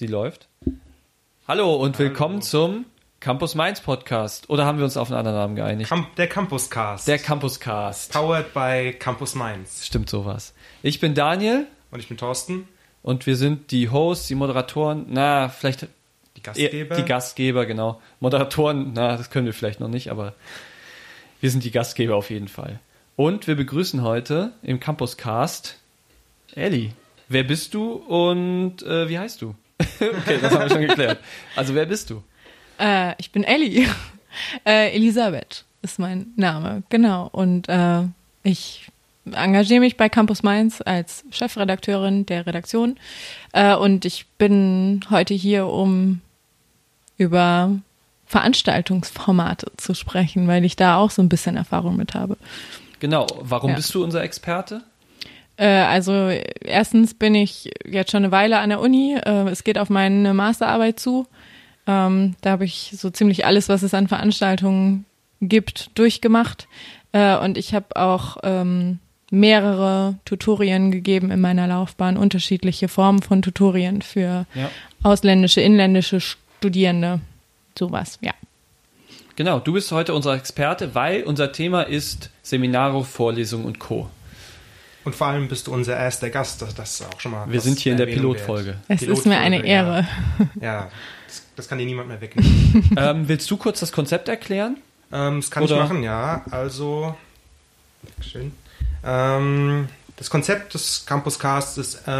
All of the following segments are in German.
Sie läuft. Hallo und willkommen zum Campus Mainz Podcast. Oder haben wir uns auf einen anderen Namen geeinigt? Camp der Campuscast. Der Campuscast. Powered by Campus Mainz. Stimmt sowas. Ich bin Daniel Und ich bin Thorsten, und wir sind die Hosts, die Moderatoren, na, vielleicht die Gastgeber. die Gastgeber, genau. Moderatoren, na, das können wir vielleicht noch nicht, aber wir sind die Gastgeber auf jeden Fall. Und wir begrüßen heute im Campuscast Elli. Wer bist du und äh, wie heißt du? okay, das haben wir schon geklärt. Also wer bist du? Äh, ich bin Ellie. Äh, Elisabeth ist mein Name, genau. Und äh, ich engagiere mich bei Campus Mainz als Chefredakteurin der Redaktion. Äh, und ich bin heute hier, um über Veranstaltungsformate zu sprechen, weil ich da auch so ein bisschen Erfahrung mit habe. Genau, warum Ja. bist du unser Experte? Äh, also erstens bin ich jetzt schon eine Weile an der Uni. Äh, es geht auf meine Masterarbeit zu. Ähm, da habe ich so ziemlich alles, was es an Veranstaltungen gibt, durchgemacht. Äh, und ich habe auch ähm, mehrere Tutorien gegeben in meiner Laufbahn, unterschiedliche Formen von Tutorien für Ja. ausländische, inländische Studierende. Sowas, ja. Genau, du bist heute unser Experte, weil unser Thema ist Seminare, Vorlesungen und Co. Und vor allem bist du unser erster Gast. Das, das ist auch schon mal. Wir sind hier in der Erwähnung Pilotfolge. Es ist mir eine Ehre. Ja, ja das, das kann dir niemand mehr wegnehmen. ähm, willst du kurz das Konzept erklären? ähm, das kann Oder- ich machen, ja. Also, schön. Ähm, das Konzept des Campuscasts ist äh,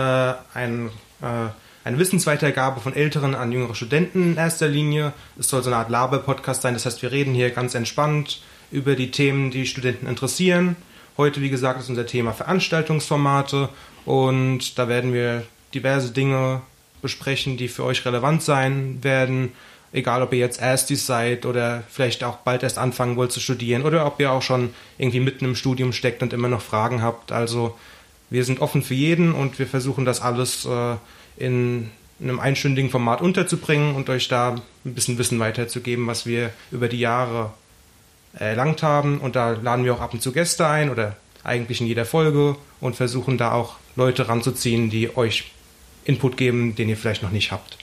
ein, äh, eine Wissensweitergabe von Älteren an jüngere Studenten in erster Linie. Es soll so eine Art Laber-Podcast sein. Das heißt, wir reden hier ganz entspannt über die Themen, die Studenten interessieren. Heute, wie gesagt, ist unser Thema Veranstaltungsformate und da werden wir diverse Dinge besprechen, die für euch relevant sein werden. Egal, ob ihr jetzt Erstis seid oder vielleicht auch bald erst anfangen wollt zu studieren oder ob ihr auch schon irgendwie mitten im Studium steckt und immer noch Fragen habt. Also wir sind offen für jeden und wir versuchen das alles äh, in einem einstündigen Format unterzubringen und euch da ein bisschen Wissen weiterzugeben, was wir über die Jahre erlangt haben. Und da laden wir auch ab und zu Gäste ein oder eigentlich in jeder Folge und versuchen da auch Leute ranzuziehen, die euch Input geben, den ihr vielleicht noch nicht habt.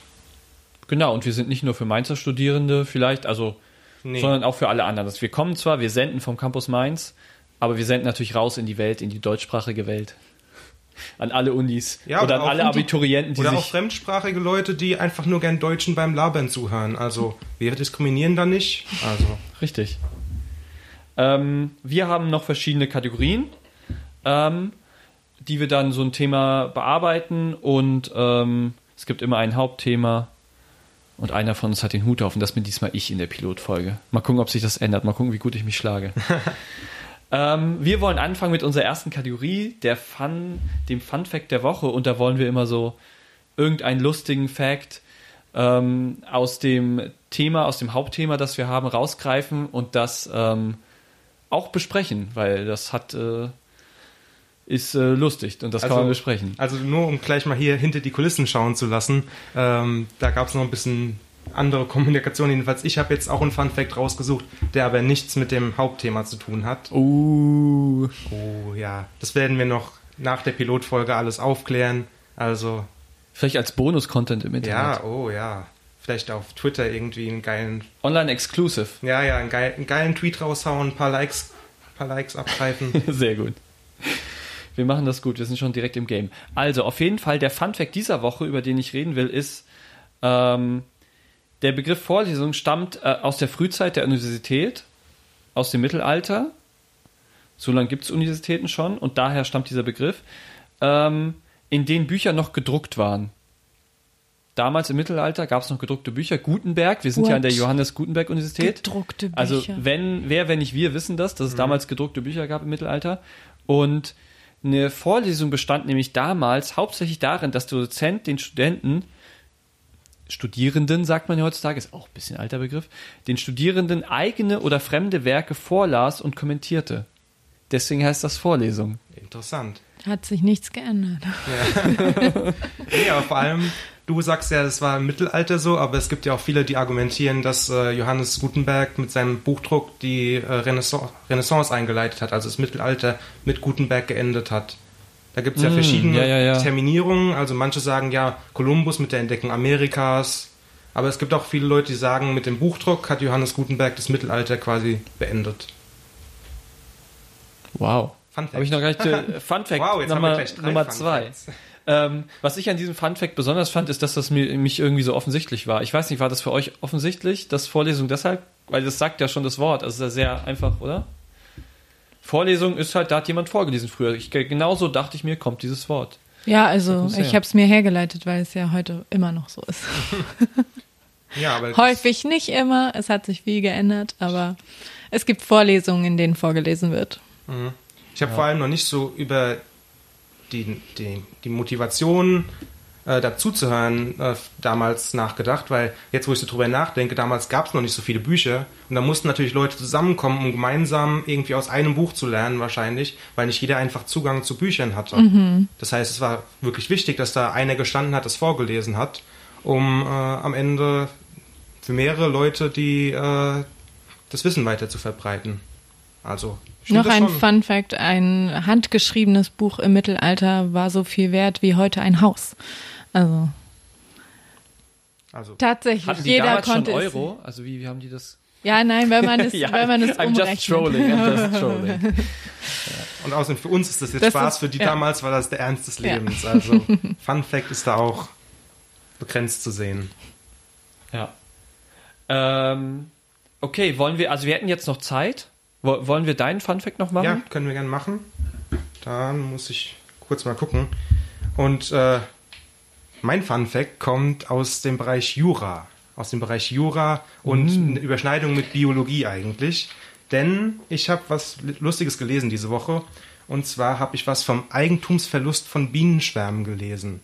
Genau, und wir sind nicht nur für Mainzer Studierende vielleicht, also, Nee. sondern auch für alle anderen. Also wir kommen zwar, wir senden vom Campus Mainz, aber wir senden natürlich raus in die Welt, in die deutschsprachige Welt. An alle Unis Ja, oder an alle auch die- Abiturienten, die Oder auch sich. fremdsprachige Leute, die einfach nur gern Deutschen beim Labern zuhören. Also wir diskriminieren da nicht. Also Richtig. Ähm, wir haben noch verschiedene Kategorien, ähm, die wir dann so ein Thema bearbeiten und ähm, es gibt immer ein Hauptthema und einer von uns hat den Hut auf und das bin diesmal ich in der Pilotfolge. Mal gucken, ob sich das ändert. Mal gucken, wie gut ich mich schlage. ähm, wir wollen anfangen mit unserer ersten Kategorie, der Fun, dem Fun Fact der Woche und da wollen wir immer so irgendeinen lustigen Fact ähm, aus dem Thema, aus dem Hauptthema, das wir haben, rausgreifen und das ähm, auch besprechen, weil das hat äh, ist äh, lustig und das kann Also- man besprechen. Also nur um gleich mal hier hinter die Kulissen schauen zu lassen, ähm, da gab es noch ein bisschen andere Kommunikation. Jedenfalls, ich habe jetzt auch einen Fun Fact rausgesucht, der aber nichts mit dem Hauptthema zu tun hat. Uh, Oh ja, das werden wir noch nach der Pilotfolge alles aufklären. Also vielleicht als Bonus-Content im Internet. ja, oh ja, vielleicht auf Twitter irgendwie einen geilen, Online exclusive. ja ja, einen geilen, einen geilen Tweet raushauen, ein paar Likes, ein paar Likes abgreifen. Sehr gut. Wir machen das gut, wir sind schon direkt im Game. Also, auf jeden Fall, der Fun-Fact dieser Woche, über den ich reden will, ist, ähm, der Begriff Vorlesung stammt äh, aus der Frühzeit der Universität, aus dem Mittelalter. So lange gibt es Universitäten schon und daher stammt dieser Begriff, ähm, in denen Bücher noch gedruckt waren. Damals im Mittelalter gab es noch gedruckte Bücher. Gutenberg, wir sind ja an der What? Johannes Gutenberg Universität. Gedruckte Bücher. Also wenn, wer, wenn nicht wir, wissen das, dass es damals gedruckte Bücher gab im Mittelalter. Und eine Vorlesung bestand nämlich damals hauptsächlich darin, dass der Dozent den Studenten, Studierenden sagt man ja heutzutage, ist auch ein bisschen ein alter Begriff, den Studierenden eigene oder fremde Werke vorlas und kommentierte. Deswegen heißt das Vorlesung. Interessant. Hat sich nichts geändert. Ja, aber vor allem, du sagst ja, das war im Mittelalter so, aber es gibt ja auch viele, die argumentieren, dass äh, Johannes Gutenberg mit seinem Buchdruck die äh, Renaissance, Renaissance eingeleitet hat, also das Mittelalter mit Gutenberg geendet hat. Da gibt es ja Mm, verschiedene ja, ja, ja. Terminierungen. Also manche sagen ja Kolumbus mit der Entdeckung Amerikas. Aber es gibt auch viele Leute, die sagen, mit dem Buchdruck hat Johannes Gutenberg das Mittelalter quasi beendet. Wow. Fun Fact. Habe ich noch gar nicht. Äh, Fun Fact Wow, jetzt haben wir Nummer, gleich drei Nummer Fun zwei. Facts. Ähm, was ich an diesem Fun Fact besonders fand, ist, dass das mir, mich irgendwie so offensichtlich war. Ich weiß nicht, war das für euch offensichtlich, dass Vorlesung deshalb? Weil das sagt ja schon das Wort. Also ist ja sehr einfach, oder? Vorlesung ist halt, da hat jemand vorgelesen früher. Ich, genauso dachte ich mir, kommt dieses Wort. Ja, also ich habe es mir hergeleitet, weil es ja heute immer noch so ist. Ja, aber Häufig nicht immer, es hat sich viel geändert, aber es gibt Vorlesungen, in denen vorgelesen wird. Ich habe vor allem noch nicht so über die, die, die Motivation äh, dazuzuhören äh, damals nachgedacht, weil jetzt, wo ich so drüber nachdenke, damals gab es noch nicht so viele Bücher und da mussten natürlich Leute zusammenkommen, um gemeinsam irgendwie aus einem Buch zu lernen wahrscheinlich, weil nicht jeder einfach Zugang zu Büchern hatte. Das heißt, es war wirklich wichtig, dass da einer gestanden hat, das vorgelesen hat, um äh, am Ende für mehrere Leute die äh, das Wissen weiter zu verbreiten. Also Noch ein schon- Fun Fact: Ein handgeschriebenes Buch im Mittelalter war so viel wert wie heute ein Haus. Also Also tatsächlich, Hatten die jeder damals schon konnte es. Euro? Also wie, wie haben die das? Ja, nein, wenn man es, Ja, wenn man es I'm umrechnet. just trolling, I'm just trolling. Und außerdem für uns ist das jetzt Das Spaß, ist- für die ja. damals war das der Ernst des Ja. Lebens. Also Fun Fact ist da auch begrenzt zu sehen. Ja. Ähm, okay, wollen wir, also wir hätten jetzt noch Zeit. Wo, wollen wir deinen Fun Fact noch machen? Ja, können wir gerne machen. Dann muss ich kurz mal gucken. Und äh, mein Fun Fact kommt aus dem Bereich Jura. Aus dem Bereich Jura und eine Überschneidung mit Biologie eigentlich. Denn ich habe was Lustiges gelesen diese Woche. Und zwar habe ich was vom Eigentumsverlust von Bienenschwärmen gelesen.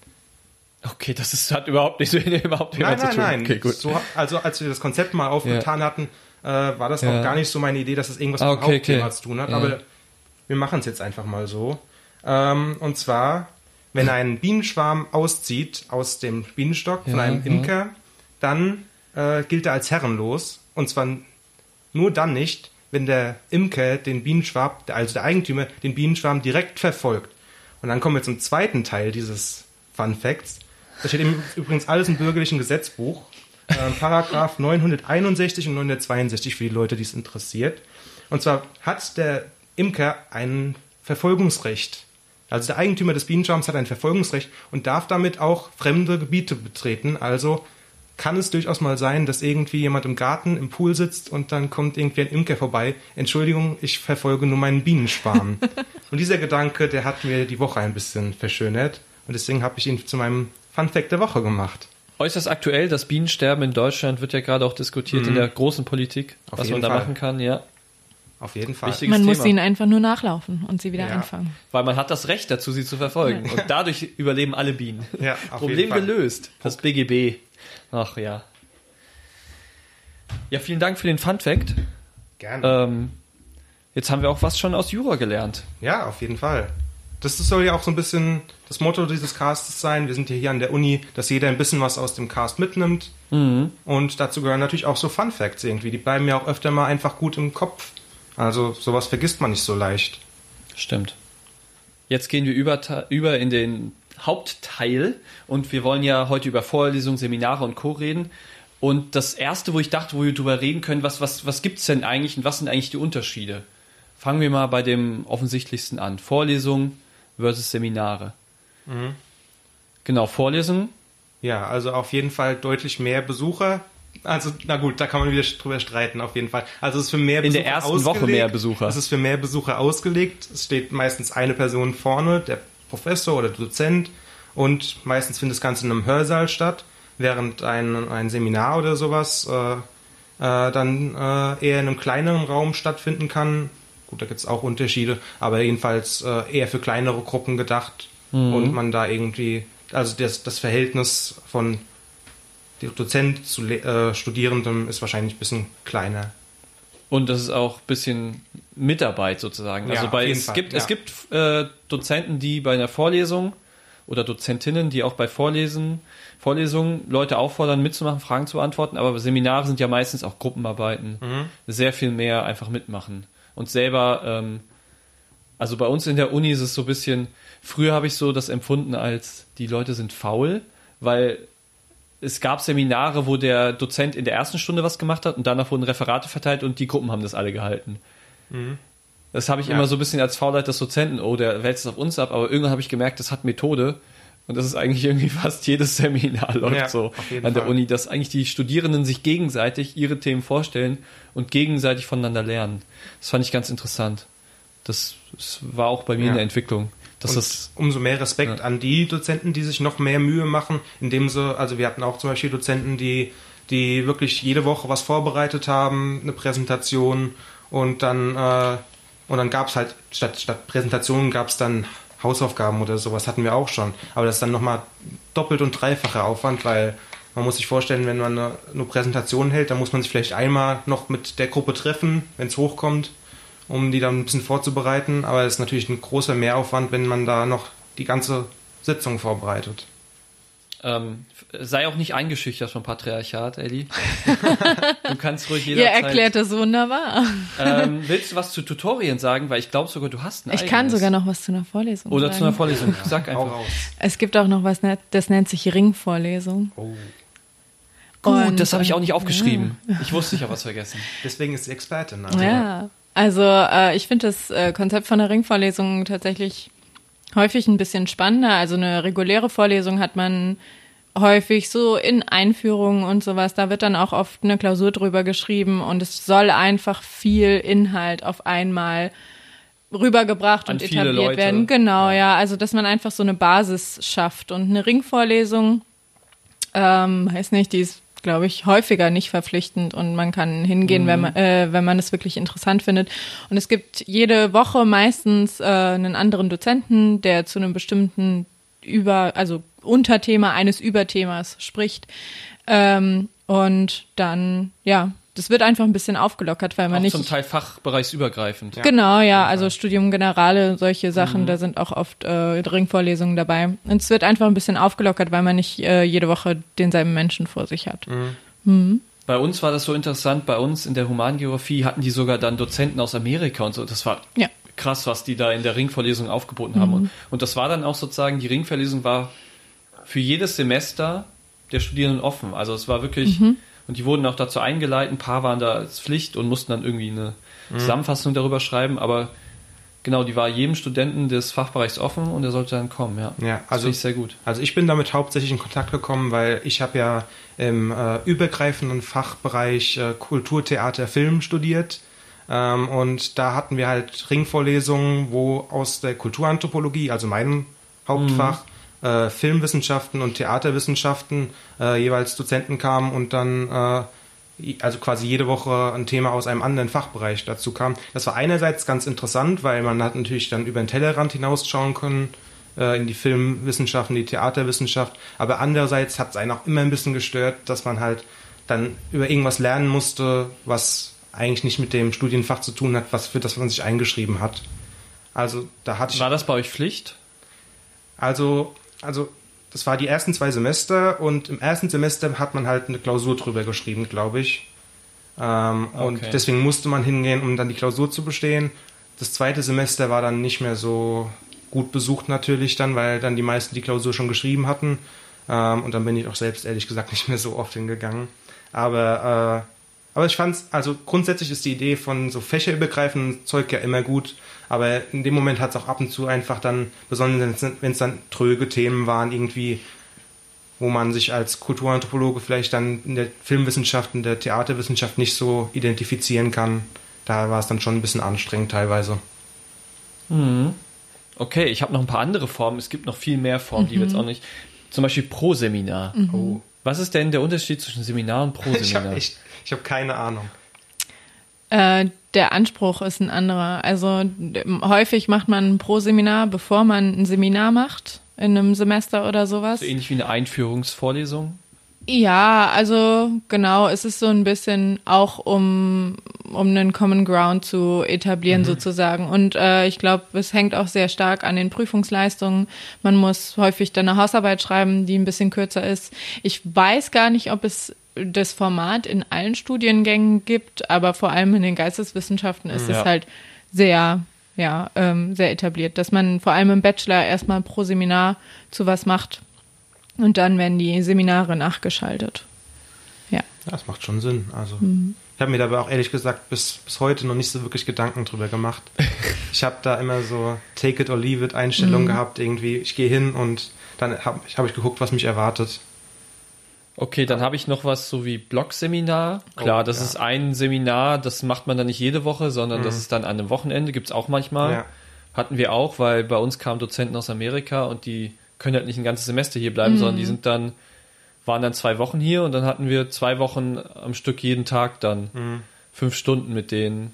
Okay, das ist, hat überhaupt nicht, überhaupt Nein, nichts zu nein, tun. nein. Okay, gut. So, also als wir das Konzept mal aufgetan hatten, äh, war das Ja. auch gar nicht so meine Idee, dass es irgendwas Ah, mit dem okay, Hauptthema okay. zu tun hat. Ja. Aber wir machen es jetzt einfach mal so. Ähm, und zwar, wenn ein Bienenschwarm auszieht aus dem Bienenstock von Ja, einem. Imker, dann äh, gilt er als herrenlos. Und zwar nur dann nicht, wenn der Imker den Bienenschwarm, also der Eigentümer, den Bienenschwarm direkt verfolgt. Und dann kommen wir zum zweiten Teil dieses Fun Facts. Das steht übrigens alles im bürgerlichen Gesetzbuch. Ähm, Paragraph 961 und 962 für die Leute, die es interessiert. Und zwar hat der Imker ein Verfolgungsrecht. Also der Eigentümer des Bienenschwarms hat ein Verfolgungsrecht und darf damit auch fremde Gebiete betreten. Also kann es durchaus mal sein, dass irgendwie jemand im Garten im Pool sitzt und dann kommt irgendwie ein Imker vorbei. Entschuldigung, ich verfolge nur meinen Bienenschwarm. und dieser Gedanke, der hat mir die Woche ein bisschen verschönert. Und deswegen habe ich ihn zu meinem Fun Fact der Woche gemacht. Äußerst aktuell, das Bienensterben in Deutschland wird ja gerade auch diskutiert in der großen Politik, Auf was man da Fall. machen kann, ja. Auf jeden Fall. Wichtiges Man muss Thema. ihnen einfach nur nachlaufen und sie wieder Ja. einfangen. Weil man hat das Recht dazu, sie zu verfolgen. Und dadurch überleben alle Bienen. Ja, auf Problem jeden Fall. gelöst. Das BGB. Ach ja. Ja, vielen Dank für den Fun Fact. Gerne. Ähm, jetzt haben wir auch was schon aus Jura gelernt. Ja, auf jeden Fall. Das soll ja auch so ein bisschen das Motto dieses Castes sein. Wir sind ja hier an der Uni, dass jeder ein bisschen was aus dem Cast mitnimmt. Und dazu gehören natürlich auch so Fun Facts irgendwie. Die bleiben ja auch öfter mal einfach gut im Kopf. Also sowas vergisst man nicht so leicht. Stimmt. Jetzt gehen wir über, über in den Hauptteil und wir wollen ja heute über Vorlesungen, Seminare und Co. reden. Und das erste, wo ich dachte, wo wir drüber reden können, was, was, was gibt es denn eigentlich und was sind eigentlich die Unterschiede? Fangen wir mal bei dem offensichtlichsten an. Vorlesungen versus Seminare. Genau, Vorlesungen. Ja, also auf jeden Fall deutlich mehr Besucher. Also, na gut, da kann man wieder drüber streiten, auf jeden Fall. Also es ist für mehr In Besucher der ersten ausgelegt. Woche mehr Besucher. Es ist für mehr Besucher ausgelegt. Es steht meistens eine Person vorne, der Professor oder Dozent. Und meistens findet das Ganze in einem Hörsaal statt, während ein, ein Seminar oder sowas äh, äh, dann äh, eher in einem kleineren Raum stattfinden kann. Gut, da gibt es auch Unterschiede, aber jedenfalls äh, eher für kleinere Gruppen gedacht. Und man da irgendwie, also das, das Verhältnis von Dozent zu äh, Studierendem ist wahrscheinlich ein bisschen kleiner. Und das ist auch ein bisschen Mitarbeit sozusagen. Ja, also bei, es Fall, gibt, ja. es gibt äh, Dozenten, die bei einer Vorlesung oder Dozentinnen, die auch bei Vorlesen, Vorlesungen Leute auffordern, mitzumachen, Fragen zu beantworten, aber Seminare sind ja meistens auch Gruppenarbeiten. Mhm. Sehr viel mehr einfach mitmachen. Und selber, ähm, also bei uns in der Uni ist es so ein bisschen, früher habe ich so das empfunden als, die Leute sind faul, weil es gab Seminare, wo der Dozent in der ersten Stunde was gemacht hat und danach wurden Referate verteilt und die Gruppen haben das alle gehalten. Das habe ich Ja. immer so ein bisschen als Faulheit des Dozenten, oh, der wälzt es auf uns ab, aber irgendwann habe ich gemerkt, das hat Methode. Und das ist eigentlich irgendwie fast jedes Seminar läuft Ja, so an der Fall. Uni, dass eigentlich die Studierenden sich gegenseitig ihre Themen vorstellen und gegenseitig voneinander lernen. Das fand ich ganz interessant. Das, das war auch bei mir Ja. in der Entwicklung. Das umso mehr Respekt Ja. an die Dozenten, die sich noch mehr Mühe machen, indem sie, also wir hatten auch zum Beispiel Dozenten, die, die wirklich jede Woche was vorbereitet haben, eine Präsentation und dann, äh, und dann gab es halt, statt, statt Präsentationen gab es dann Hausaufgaben oder sowas, hatten wir auch schon. Aber das ist dann nochmal doppelt und dreifacher Aufwand, weil man muss sich vorstellen, wenn man eine, eine Präsentation hält, dann muss man sich vielleicht einmal noch mit der Gruppe treffen, wenn es hochkommt um die dann ein bisschen vorzubereiten. Aber es ist natürlich ein großer Mehraufwand, wenn man da noch die ganze Sitzung vorbereitet. Ähm, sei auch nicht eingeschüchtert vom Patriarchat, Ellie. du kannst ruhig Ihr jederzeit. erklärt das wunderbar. Ähm, willst du was zu Tutorien sagen? Weil ich glaube sogar, du hast ein Ich kann eigenes. sogar noch was zu einer Vorlesung Oder sagen. zu einer Vorlesung. Sag einfach. raus. Es gibt auch noch was, ne- das nennt sich Ringvorlesung. Oh. Gut, Und, das habe ich auch nicht äh, aufgeschrieben. Ich wusste, ich habe was vergessen. Deswegen ist sie Expertin. Also Ja, also äh, ich finde das äh, Konzept von der Ringvorlesung tatsächlich häufig ein bisschen spannender. Also eine reguläre Vorlesung hat man häufig so in Einführungen und sowas. Da wird dann auch oft eine Klausur drüber geschrieben und es soll einfach viel Inhalt auf einmal rübergebracht An und etabliert Leute. werden. Genau, ja. Also dass man einfach so eine Basis schafft und eine Ringvorlesung, ähm, weiß nicht, die ist glaube ich, häufiger nicht verpflichtend und man kann hingehen, wenn man, äh, wenn man es wirklich interessant findet. Und es gibt jede Woche meistens äh, einen anderen Dozenten, der zu einem bestimmten über, also Unterthema eines Überthemas spricht. Ähm, und dann, ja, das wird einfach ein bisschen aufgelockert, weil man Auch nicht. zum Teil fachbereichsübergreifend. Ja. Genau, ja, also. Studium Generale, solche Sachen, Mhm. da sind auch oft äh, Ringvorlesungen dabei. Und es wird einfach ein bisschen aufgelockert, weil man nicht äh, jede Woche denselben Menschen vor sich hat. Bei uns war das so interessant. Bei uns in der Humangeografie hatten die sogar dann Dozenten aus Amerika und so. Das war Ja. krass, was die da in der Ringvorlesung aufgeboten haben. Und, und das war dann auch sozusagen, die Ringvorlesung war für jedes Semester der Studierenden offen. Also es war wirklich, und die wurden auch dazu eingeleitet, ein paar waren da als Pflicht und mussten dann irgendwie eine Zusammenfassung darüber schreiben, aber genau, die war jedem Studenten des Fachbereichs offen und er sollte dann kommen, ja. Ja, das also- finde ich sehr gut. Also ich bin damit hauptsächlich in Kontakt gekommen, weil ich habe ja im äh, übergreifenden Fachbereich äh, Kultur, Theater, Film studiert. Ähm, und da hatten wir halt Ringvorlesungen, wo aus der Kulturanthropologie, also meinem Hauptfach, äh, Filmwissenschaften und Theaterwissenschaften äh, jeweils Dozenten kamen und dann äh, also quasi jede Woche ein Thema aus einem anderen Fachbereich dazu kam. Das war einerseits ganz interessant, weil man hat natürlich dann über den Tellerrand hinausschauen können äh, in die Filmwissenschaft, in die Theaterwissenschaft, aber andererseits hat es einen auch immer ein bisschen gestört, dass man halt dann über irgendwas lernen musste, was eigentlich nicht mit dem Studienfach zu tun hat, was für das man sich eingeschrieben hat. Also da hatte ich War das bei euch Pflicht? also, also das war die ersten zwei Semester und im ersten Semester hat man halt eine Klausur drüber geschrieben, glaube ich. Ähm, Und Okay. deswegen musste man hingehen, um dann die Klausur zu bestehen. Das zweite Semester war dann nicht mehr so gut besucht natürlich dann, weil dann die meisten die Klausur schon geschrieben hatten. Ähm, und dann bin ich auch selbst ehrlich gesagt nicht mehr so oft hingegangen. Aber, äh, aber ich fand's, also grundsätzlich ist die Idee von so fächerübergreifendem Zeug ja immer gut. Aber in dem Moment hat es auch ab und zu einfach dann, besonders wenn es dann tröge Themen waren, irgendwie, wo man sich als Kulturanthropologe vielleicht dann in der Filmwissenschaft, in der Theaterwissenschaft nicht so identifizieren kann. Da war es dann schon ein bisschen anstrengend teilweise. Okay, ich habe noch ein paar andere Formen. Es gibt noch viel mehr Formen, die wir jetzt auch nicht. Zum Beispiel Pro-Seminar. Oh. Was ist denn der Unterschied zwischen Seminar und Pro-Seminar? ich habe keine Ahnung. Äh, der Anspruch ist ein anderer. Also häufig macht man ein Pro-Seminar, bevor man ein Seminar macht, in einem Semester oder sowas. so ähnlich wie eine Einführungsvorlesung. Ja, also genau, es ist so ein bisschen auch um, um einen Common Ground zu etablieren sozusagen. Und äh, ich glaube, es hängt auch sehr stark an den Prüfungsleistungen. Man muss häufig dann eine Hausarbeit schreiben, die ein bisschen kürzer ist. Ich weiß gar nicht, ob es das Format in allen Studiengängen gibt, aber vor allem in den Geisteswissenschaften ist Ja. es halt sehr ja ähm, sehr etabliert, dass man vor allem im Bachelor erstmal pro Seminar zu was macht und dann werden die Seminare nachgeschaltet. Ja. Ja, das macht schon Sinn. Also mhm. ich habe mir dabei auch ehrlich gesagt bis, bis heute noch nicht so wirklich Gedanken drüber gemacht. ich habe da immer so Take it or leave it Einstellungen mhm. gehabt. Irgendwie, ich gehe hin und dann habe hab ich geguckt, was mich erwartet. Okay, dann habe ich noch was so wie Blog-Seminar. Klar, oh, das ja. ist ein Seminar, das macht man dann nicht jede Woche, sondern mhm. das ist dann an einem Wochenende, gibt es auch manchmal. Ja. Hatten wir auch, weil bei uns kamen Dozenten aus Amerika und die können halt nicht ein ganzes Semester hier bleiben, mhm. sondern die sind dann, waren dann zwei Wochen hier und dann hatten wir zwei Wochen am Stück jeden Tag dann mhm. fünf Stunden mit denen.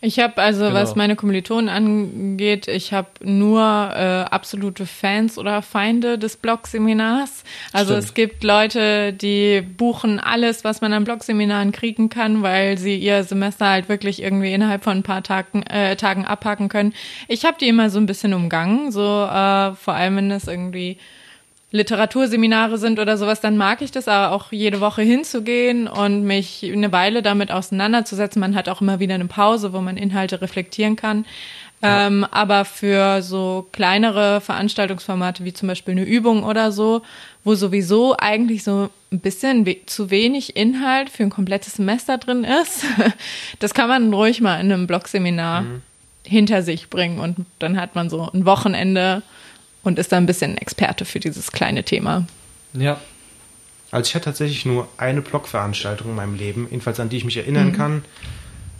Ich habe also, genau. was meine Kommilitonen angeht, ich habe nur äh, absolute Fans oder Feinde des Blog-Seminars. Also Stimmt. es gibt Leute, die buchen alles, was man an Blog-Seminaren kriegen kann, weil sie ihr Semester halt wirklich irgendwie innerhalb von ein paar Tagen, äh, Tagen abhaken können. Ich habe die immer so ein bisschen umgangen, so äh, vor allem wenn es irgendwie Literaturseminare sind oder sowas, dann mag ich das aber auch jede Woche hinzugehen und mich eine Weile damit auseinanderzusetzen. Man hat auch immer wieder eine Pause, wo man Inhalte reflektieren kann. Ja. Ähm, aber für so kleinere Veranstaltungsformate wie zum Beispiel eine Übung oder so, wo sowieso eigentlich so ein bisschen we zu wenig Inhalt für ein komplettes Semester drin ist, das kann man ruhig mal in einem Blogseminar mhm. hinter sich bringen und dann hat man so ein Wochenende und ist da ein bisschen Experte für dieses kleine Thema. Ja. Also ich hatte tatsächlich nur eine Blogveranstaltung in meinem Leben, jedenfalls an die ich mich erinnern mhm. kann.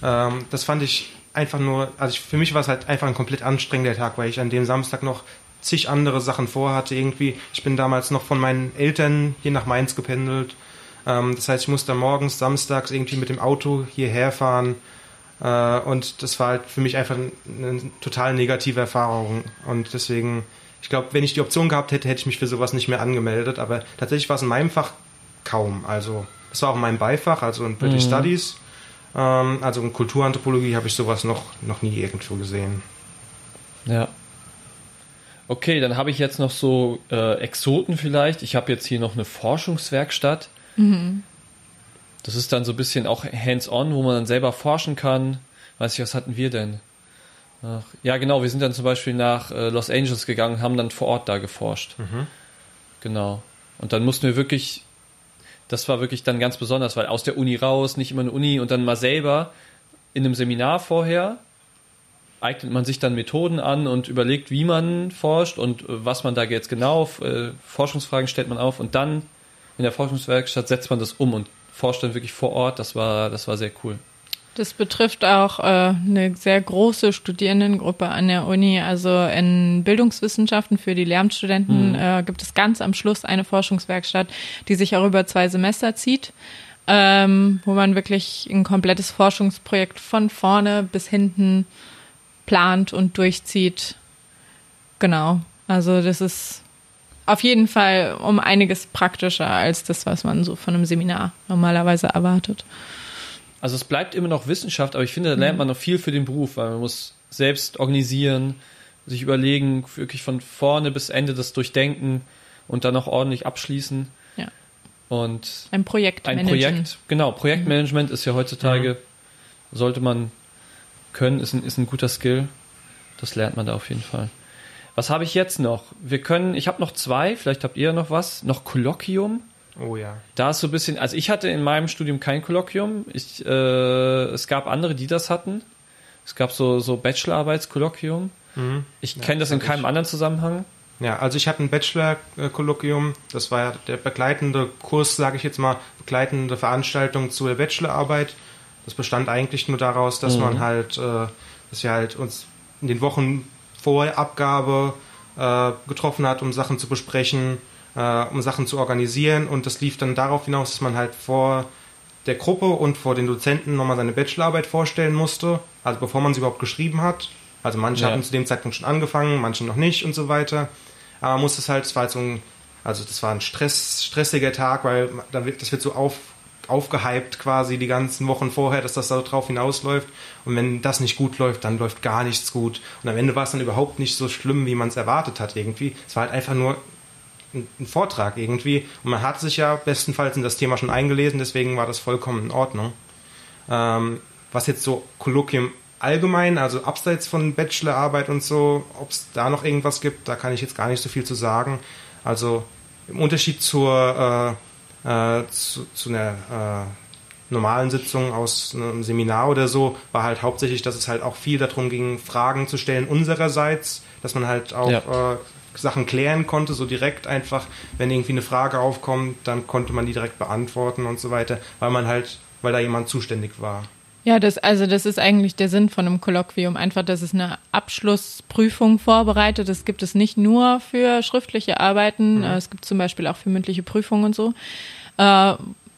Ähm, das fand ich einfach nur, also ich, für mich war es halt einfach ein komplett anstrengender Tag, weil ich an dem Samstag noch zig andere Sachen vorhatte irgendwie. Ich bin damals noch von meinen Eltern hier nach Mainz gependelt. Ähm, das heißt, ich musste morgens, samstags irgendwie mit dem Auto hierher fahren. Äh, und das war halt für mich einfach eine, eine total negative Erfahrung. Und deswegen ich glaube, wenn ich die Option gehabt hätte, hätte ich mich für sowas nicht mehr angemeldet. Aber tatsächlich war es in meinem Fach kaum. Also, das war auch in meinem Beifach, also in British mhm. Studies. Ähm, also in Kulturanthropologie habe ich sowas noch, noch nie irgendwo gesehen. Ja. Okay, dann habe ich jetzt noch so äh, Exoten vielleicht. Ich habe jetzt hier noch eine Forschungswerkstatt. Mhm. Das ist dann so ein bisschen auch hands-on, wo man dann selber forschen kann. Weiß ich, was hatten wir denn? Ach, ja, genau. Wir sind dann zum Beispiel nach äh, Los Angeles gegangen und haben dann vor Ort da geforscht. Mhm. Genau. Und dann mussten wir wirklich, das war wirklich dann ganz besonders, weil aus der Uni raus, nicht immer eine Uni und dann mal selber in einem Seminar vorher eignet man sich dann Methoden an und überlegt, wie man forscht und äh, was man da jetzt genau, äh, Forschungsfragen stellt man auf und dann in der Forschungswerkstatt setzt man das um und forscht dann wirklich vor Ort. Das war, das war sehr cool. Das betrifft auch äh, eine sehr große Studierendengruppe an der Uni. Also in Bildungswissenschaften für die Lehramtsstudenten mhm. äh, gibt es ganz am Schluss eine Forschungswerkstatt, die sich auch über zwei Semester zieht, ähm, wo man wirklich ein komplettes Forschungsprojekt von vorne bis hinten plant und durchzieht. Genau. Also das ist auf jeden Fall um einiges praktischer als das, was man so von einem Seminar normalerweise erwartet. Also es bleibt immer noch Wissenschaft, aber ich finde, da lernt mhm. man noch viel für den Beruf, weil man muss selbst organisieren, sich überlegen, wirklich von vorne bis Ende das durchdenken und dann auch ordentlich abschließen. Ja. Und ein Projekt. Ein Projekt, genau. Projektmanagement mhm. ist ja heutzutage, mhm. sollte man können, ist ein, ist ein guter Skill. Das lernt man da auf jeden Fall. Was habe ich jetzt noch? Wir können, ich habe noch zwei, vielleicht habt ihr noch was. Noch Kolloquium. Oh ja. Da ist so ein bisschen, also ich hatte in meinem Studium kein Kolloquium. Ich, äh, es gab andere, die das hatten. Es gab so, so Bachelorarbeitskolloquium. Mhm. Ich ja, kenne das in keinem ich. anderen Zusammenhang. Ja, also ich hatte ein Bachelor-Kolloquium. Das war der begleitende Kurs, sage ich jetzt mal, begleitende Veranstaltung zur Bachelorarbeit. Das bestand eigentlich nur daraus, dass mhm. man halt, äh, dass wir halt uns in den Wochen vor Abgabe äh, getroffen hat, um Sachen zu besprechen äh, um Sachen zu organisieren. Und das lief dann darauf hinaus, dass man halt vor der Gruppe und vor den Dozenten nochmal seine Bachelorarbeit vorstellen musste, also bevor man sie überhaupt geschrieben hat. Also manche ja. hatten zu dem Zeitpunkt schon angefangen, manche noch nicht und so weiter. Aber man muss es halt, es war halt so ein, also das war ein Stress, stressiger Tag, weil da wird, das wird so auf, aufgehypt quasi die ganzen Wochen vorher, dass das da drauf hinausläuft. Und wenn das nicht gut läuft, dann läuft gar nichts gut. Und am Ende war es dann überhaupt nicht so schlimm, wie man es erwartet hat irgendwie. Es war halt einfach nur ein Vortrag irgendwie. Und man hat sich ja bestenfalls in das Thema schon eingelesen, deswegen war das vollkommen in Ordnung. Ähm, was jetzt so Kolloquium allgemein, also abseits von Bachelorarbeit und so, ob es da noch irgendwas gibt, da kann ich jetzt gar nicht so viel zu sagen. Also im Unterschied zur, äh, äh, zu, zu, einer äh, normalen Sitzung aus einem Seminar oder so, war halt hauptsächlich, dass es halt auch viel darum ging, Fragen zu stellen unsererseits, dass man halt auch ja. Äh, Sachen klären konnte, so direkt einfach, wenn irgendwie eine Frage aufkommt, dann konnte man die direkt beantworten und so weiter, weil man halt, weil da jemand zuständig war. Ja, das, also das ist eigentlich der Sinn von einem Kolloquium. Einfach, dass es eine Abschlussprüfung vorbereitet. Das gibt es nicht nur für schriftliche Arbeiten, mhm. es gibt zum Beispiel auch für mündliche Prüfungen und so. Äh,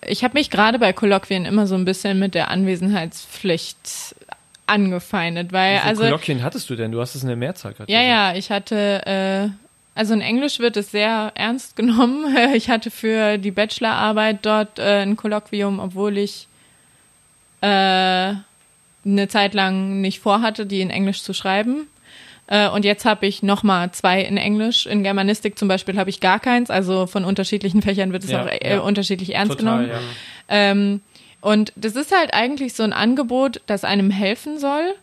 ich habe mich gerade bei Kolloquien immer so ein bisschen mit der Anwesenheitspflicht angefeindet, weil Wie viele also Kolloquien hattest du denn? Du hast es in der Mehrzahl gerade. Ja, ja, ich hatte äh, also in Englisch wird es sehr ernst genommen. Ich hatte für die Bachelorarbeit dort äh, ein Kolloquium, obwohl ich äh, eine Zeit lang nicht vorhatte, die in Englisch zu schreiben. Äh, und jetzt habe ich nochmal zwei in Englisch. In Germanistik zum Beispiel habe ich gar keins. Also von unterschiedlichen Fächern wird es ja, auch äh, ja. unterschiedlich ernst Total, genommen. Ja. Ähm, und das ist halt eigentlich so ein Angebot, das einem helfen soll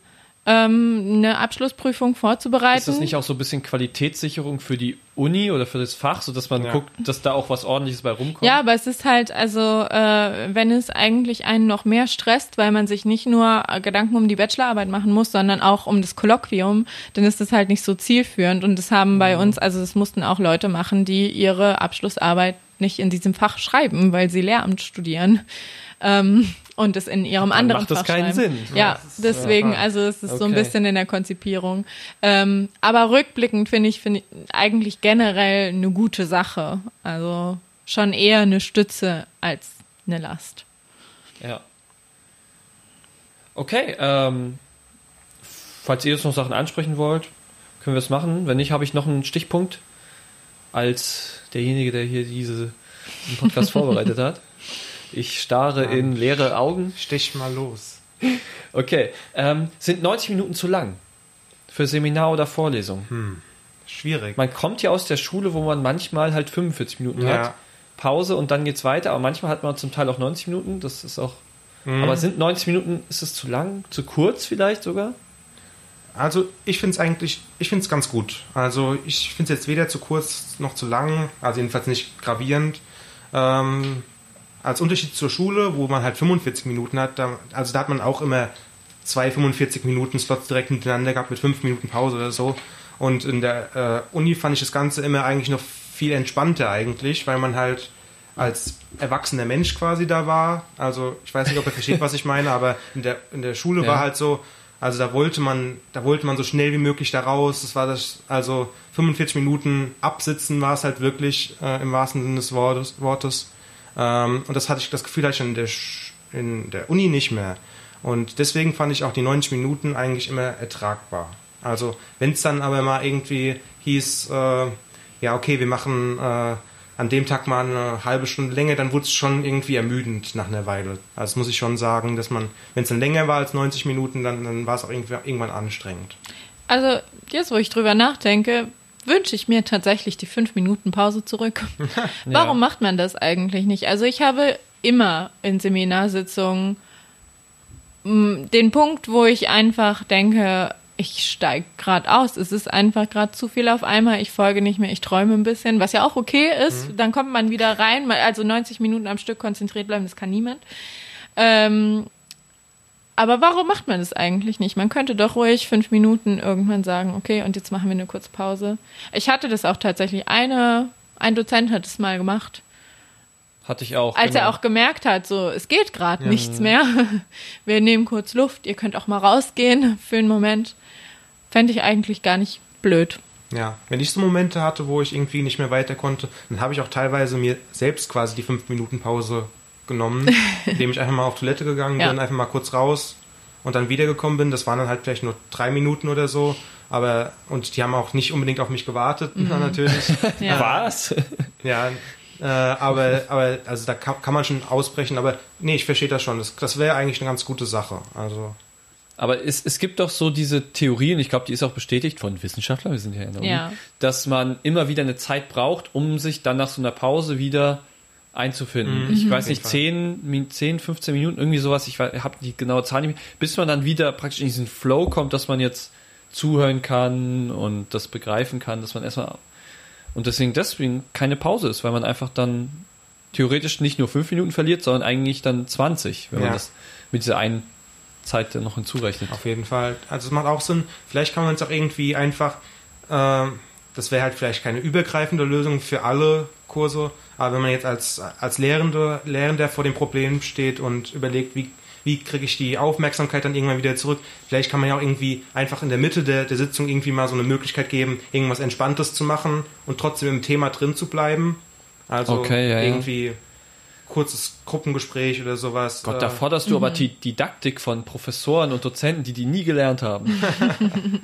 ähm, eine Abschlussprüfung vorzubereiten. Ist das nicht auch so ein bisschen Qualitätssicherung für die Uni oder für das Fach, sodass man ja. guckt, dass da auch was ordentliches bei rumkommt? Ja, aber es ist halt, also äh, wenn es eigentlich einen noch mehr stresst, weil man sich nicht nur Gedanken um die Bachelorarbeit machen muss, sondern auch um das Kolloquium, dann ist das halt nicht so zielführend. Und das haben bei mhm. uns, also das mussten auch Leute machen, die ihre Abschlussarbeit nicht in diesem Fach schreiben, weil sie Lehramt studieren. Ähm, und es in ihrem Dann anderen macht das Fach keinen schreiben. Sinn. Ja, deswegen, also es ist okay. so ein bisschen in der Konzipierung. Ähm, aber rückblickend finde ich, finde ich eigentlich generell eine gute Sache. Also schon eher eine Stütze als eine Last. Ja. Okay, ähm, falls ihr jetzt noch Sachen ansprechen wollt, können wir es machen. Wenn nicht, habe ich noch einen Stichpunkt als derjenige, der hier diese, diesen Podcast vorbereitet hat. Ich starre ja. in leere Augen. Stich mal los. Okay. Ähm, sind 90 Minuten zu lang für Seminar oder Vorlesung? Hm. Schwierig. Man kommt ja aus der Schule, wo man manchmal halt 45 Minuten ja. hat. Pause und dann geht's weiter, aber manchmal hat man zum Teil auch 90 Minuten. Das ist auch. Mhm. Aber sind 90 Minuten, ist es zu lang? Zu kurz vielleicht sogar? Also ich finde es eigentlich, ich finde es ganz gut. Also ich finde es jetzt weder zu kurz noch zu lang, also jedenfalls nicht gravierend. Ähm, als Unterschied zur Schule, wo man halt 45 Minuten hat, da, also da hat man auch immer zwei 45 Minuten Slots direkt miteinander gehabt mit fünf Minuten Pause oder so. Und in der äh, Uni fand ich das Ganze immer eigentlich noch viel entspannter eigentlich, weil man halt als erwachsener Mensch quasi da war. Also ich weiß nicht, ob er versteht, was ich meine, aber in der, in der Schule ja. war halt so, also da wollte man, da wollte man so schnell wie möglich da raus. Das war das, also 45 Minuten absitzen war es halt wirklich äh, im wahrsten Sinne des Wortes. Wortes. Ähm, und das hatte ich das Gefühl hatte ich in der, in der Uni nicht mehr. Und deswegen fand ich auch die 90 Minuten eigentlich immer ertragbar. Also wenn es dann aber mal irgendwie hieß, äh, ja okay, wir machen äh, an dem Tag mal eine halbe Stunde länger, dann wurde es schon irgendwie ermüdend nach einer Weile. Also das muss ich schon sagen, dass man, wenn es dann länger war als 90 Minuten, dann, dann war es auch irgendwann anstrengend. Also jetzt, wo ich drüber nachdenke, wünsche ich mir tatsächlich die fünf Minuten Pause zurück. Warum ja. macht man das eigentlich nicht? Also ich habe immer in Seminarsitzungen mm, den Punkt, wo ich einfach denke, ich steige gerade aus. Es ist einfach gerade zu viel auf einmal. Ich folge nicht mehr. Ich träume ein bisschen, was ja auch okay ist. Mhm. Dann kommt man wieder rein. Also 90 Minuten am Stück konzentriert bleiben, das kann niemand. Ähm, aber warum macht man das eigentlich nicht? Man könnte doch ruhig fünf Minuten irgendwann sagen, okay, und jetzt machen wir eine kurze Pause. Ich hatte das auch tatsächlich. Eine, ein Dozent hat es mal gemacht. Hatte ich auch. Als genau. er auch gemerkt hat, so, es geht gerade ja, nichts mehr. Wir nehmen kurz Luft. Ihr könnt auch mal rausgehen für einen Moment. Fände ich eigentlich gar nicht blöd. Ja, wenn ich so Momente hatte, wo ich irgendwie nicht mehr weiter konnte, dann habe ich auch teilweise mir selbst quasi die fünf Minuten Pause genommen, indem ich einfach mal auf Toilette gegangen ja. bin, einfach mal kurz raus und dann wiedergekommen bin. Das waren dann halt vielleicht nur drei Minuten oder so. Aber, und die haben auch nicht unbedingt auf mich gewartet, mhm. natürlich. ja. Was? Ja, äh, aber, aber, also da kann, kann, man schon ausbrechen, aber nee, ich verstehe das schon. Das, das wäre eigentlich eine ganz gute Sache. Also. Aber es, es gibt doch so diese Theorie, und ich glaube, die ist auch bestätigt von Wissenschaftlern, wir sind ja in der Uni, ja. dass man immer wieder eine Zeit braucht, um sich dann nach so einer Pause wieder einzufinden. Mhm. Ich Mhm. weiß nicht, jeden 10, Mi- 10, 15 Minuten, irgendwie sowas, ich habe die genaue Zahl nicht mehr, bis man dann wieder praktisch in diesen Flow kommt, dass man jetzt zuhören kann und das begreifen kann, dass man erstmal und deswegen deswegen keine Pause ist, weil man einfach dann theoretisch nicht nur 5 Minuten verliert, sondern eigentlich dann 20, wenn man Ja. das mit dieser einen Zeit dann noch hinzurechnet. Auf jeden Fall. Also es macht auch Sinn. Vielleicht kann man es auch irgendwie einfach, ähm, das wäre halt vielleicht keine übergreifende Lösung für alle Kurse, aber wenn man jetzt als, als Lehrende, Lehrender vor dem Problem steht und überlegt, wie, wie kriege ich die Aufmerksamkeit dann irgendwann wieder zurück, vielleicht kann man ja auch irgendwie einfach in der Mitte der, der Sitzung irgendwie mal so eine Möglichkeit geben, irgendwas Entspanntes zu machen und trotzdem im Thema drin zu bleiben. Also Okay, ja, ja. irgendwie kurzes Gruppengespräch oder sowas. Gott, äh, da forderst du aber die Didaktik von Professoren und Dozenten, die die nie gelernt haben.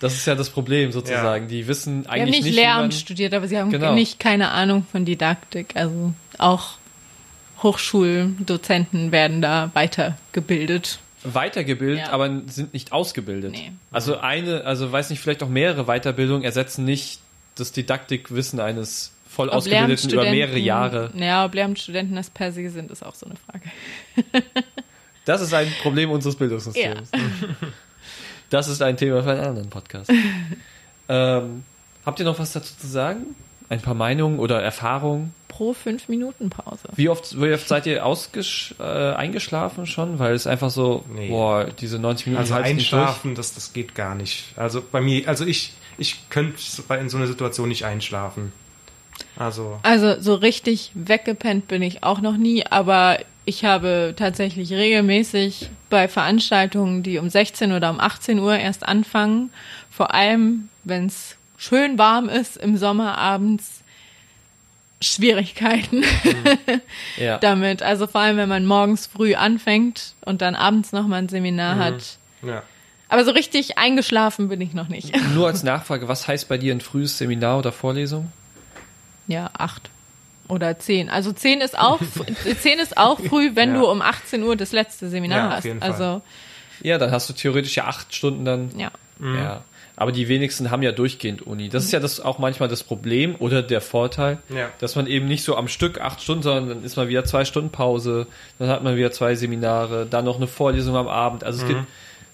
das ist ja das Problem sozusagen. Die wissen Die haben eigentlich nicht nicht, Lehramt studiert, aber sie haben Genau. nicht keine Ahnung von Didaktik. Also auch Hochschuldozenten werden da weitergebildet. weitergebildet, Ja. aber sind nicht ausgebildet. Nee. Also eine, also weiß nicht, vielleicht auch mehrere Weiterbildungen ersetzen nicht das Didaktikwissen eines voll Ob ausgebildeten über mehrere Jahre. Ja, ob Lehramtsstudenten das per se sind, ist auch so eine Frage. Das ist ein Problem unseres Bildungssystems. Das ist ein Thema für einen anderen Podcast. ähm, habt ihr noch was dazu zu sagen? Ein paar Meinungen oder Erfahrungen? Pro fünf Minuten Pause. Wie oft, wie oft seid ihr ausgesch äh, eingeschlafen schon? Weil es einfach so, Nee. boah, diese 90 Minuten Also einschlafen, das, das geht gar nicht. Also bei mir, also ich, ich könnte in so einer Situation nicht einschlafen. Also, Also so richtig weggepennt bin ich auch noch nie, aber ich habe tatsächlich regelmäßig bei Veranstaltungen, die um 16 oder um 18 Uhr erst anfangen, vor allem wenn es schön warm ist im Sommer abends, Schwierigkeiten Ja. damit. Also vor allem, wenn man morgens früh anfängt und dann abends nochmal ein Seminar hat. ja. Aber so richtig eingeschlafen bin ich noch nicht. Nur als Nachfrage, was heißt bei dir ein frühes Seminar oder Vorlesung? Ja, acht oder zehn. Also zehn ist auch zehn ist auch früh, wenn Ja. du um 18 Uhr das letzte Seminar Ja, auf hast. Also Ja, dann hast du theoretisch ja acht Stunden dann. ja. Ja. Aber die wenigsten haben ja durchgehend Uni. Das ist ja das auch manchmal das Problem oder der Vorteil, Ja. dass man eben nicht so am Stück acht Stunden, sondern dann ist man wieder zwei Stunden Pause, dann hat man wieder zwei Seminare, dann noch eine Vorlesung am Abend. Also es gibt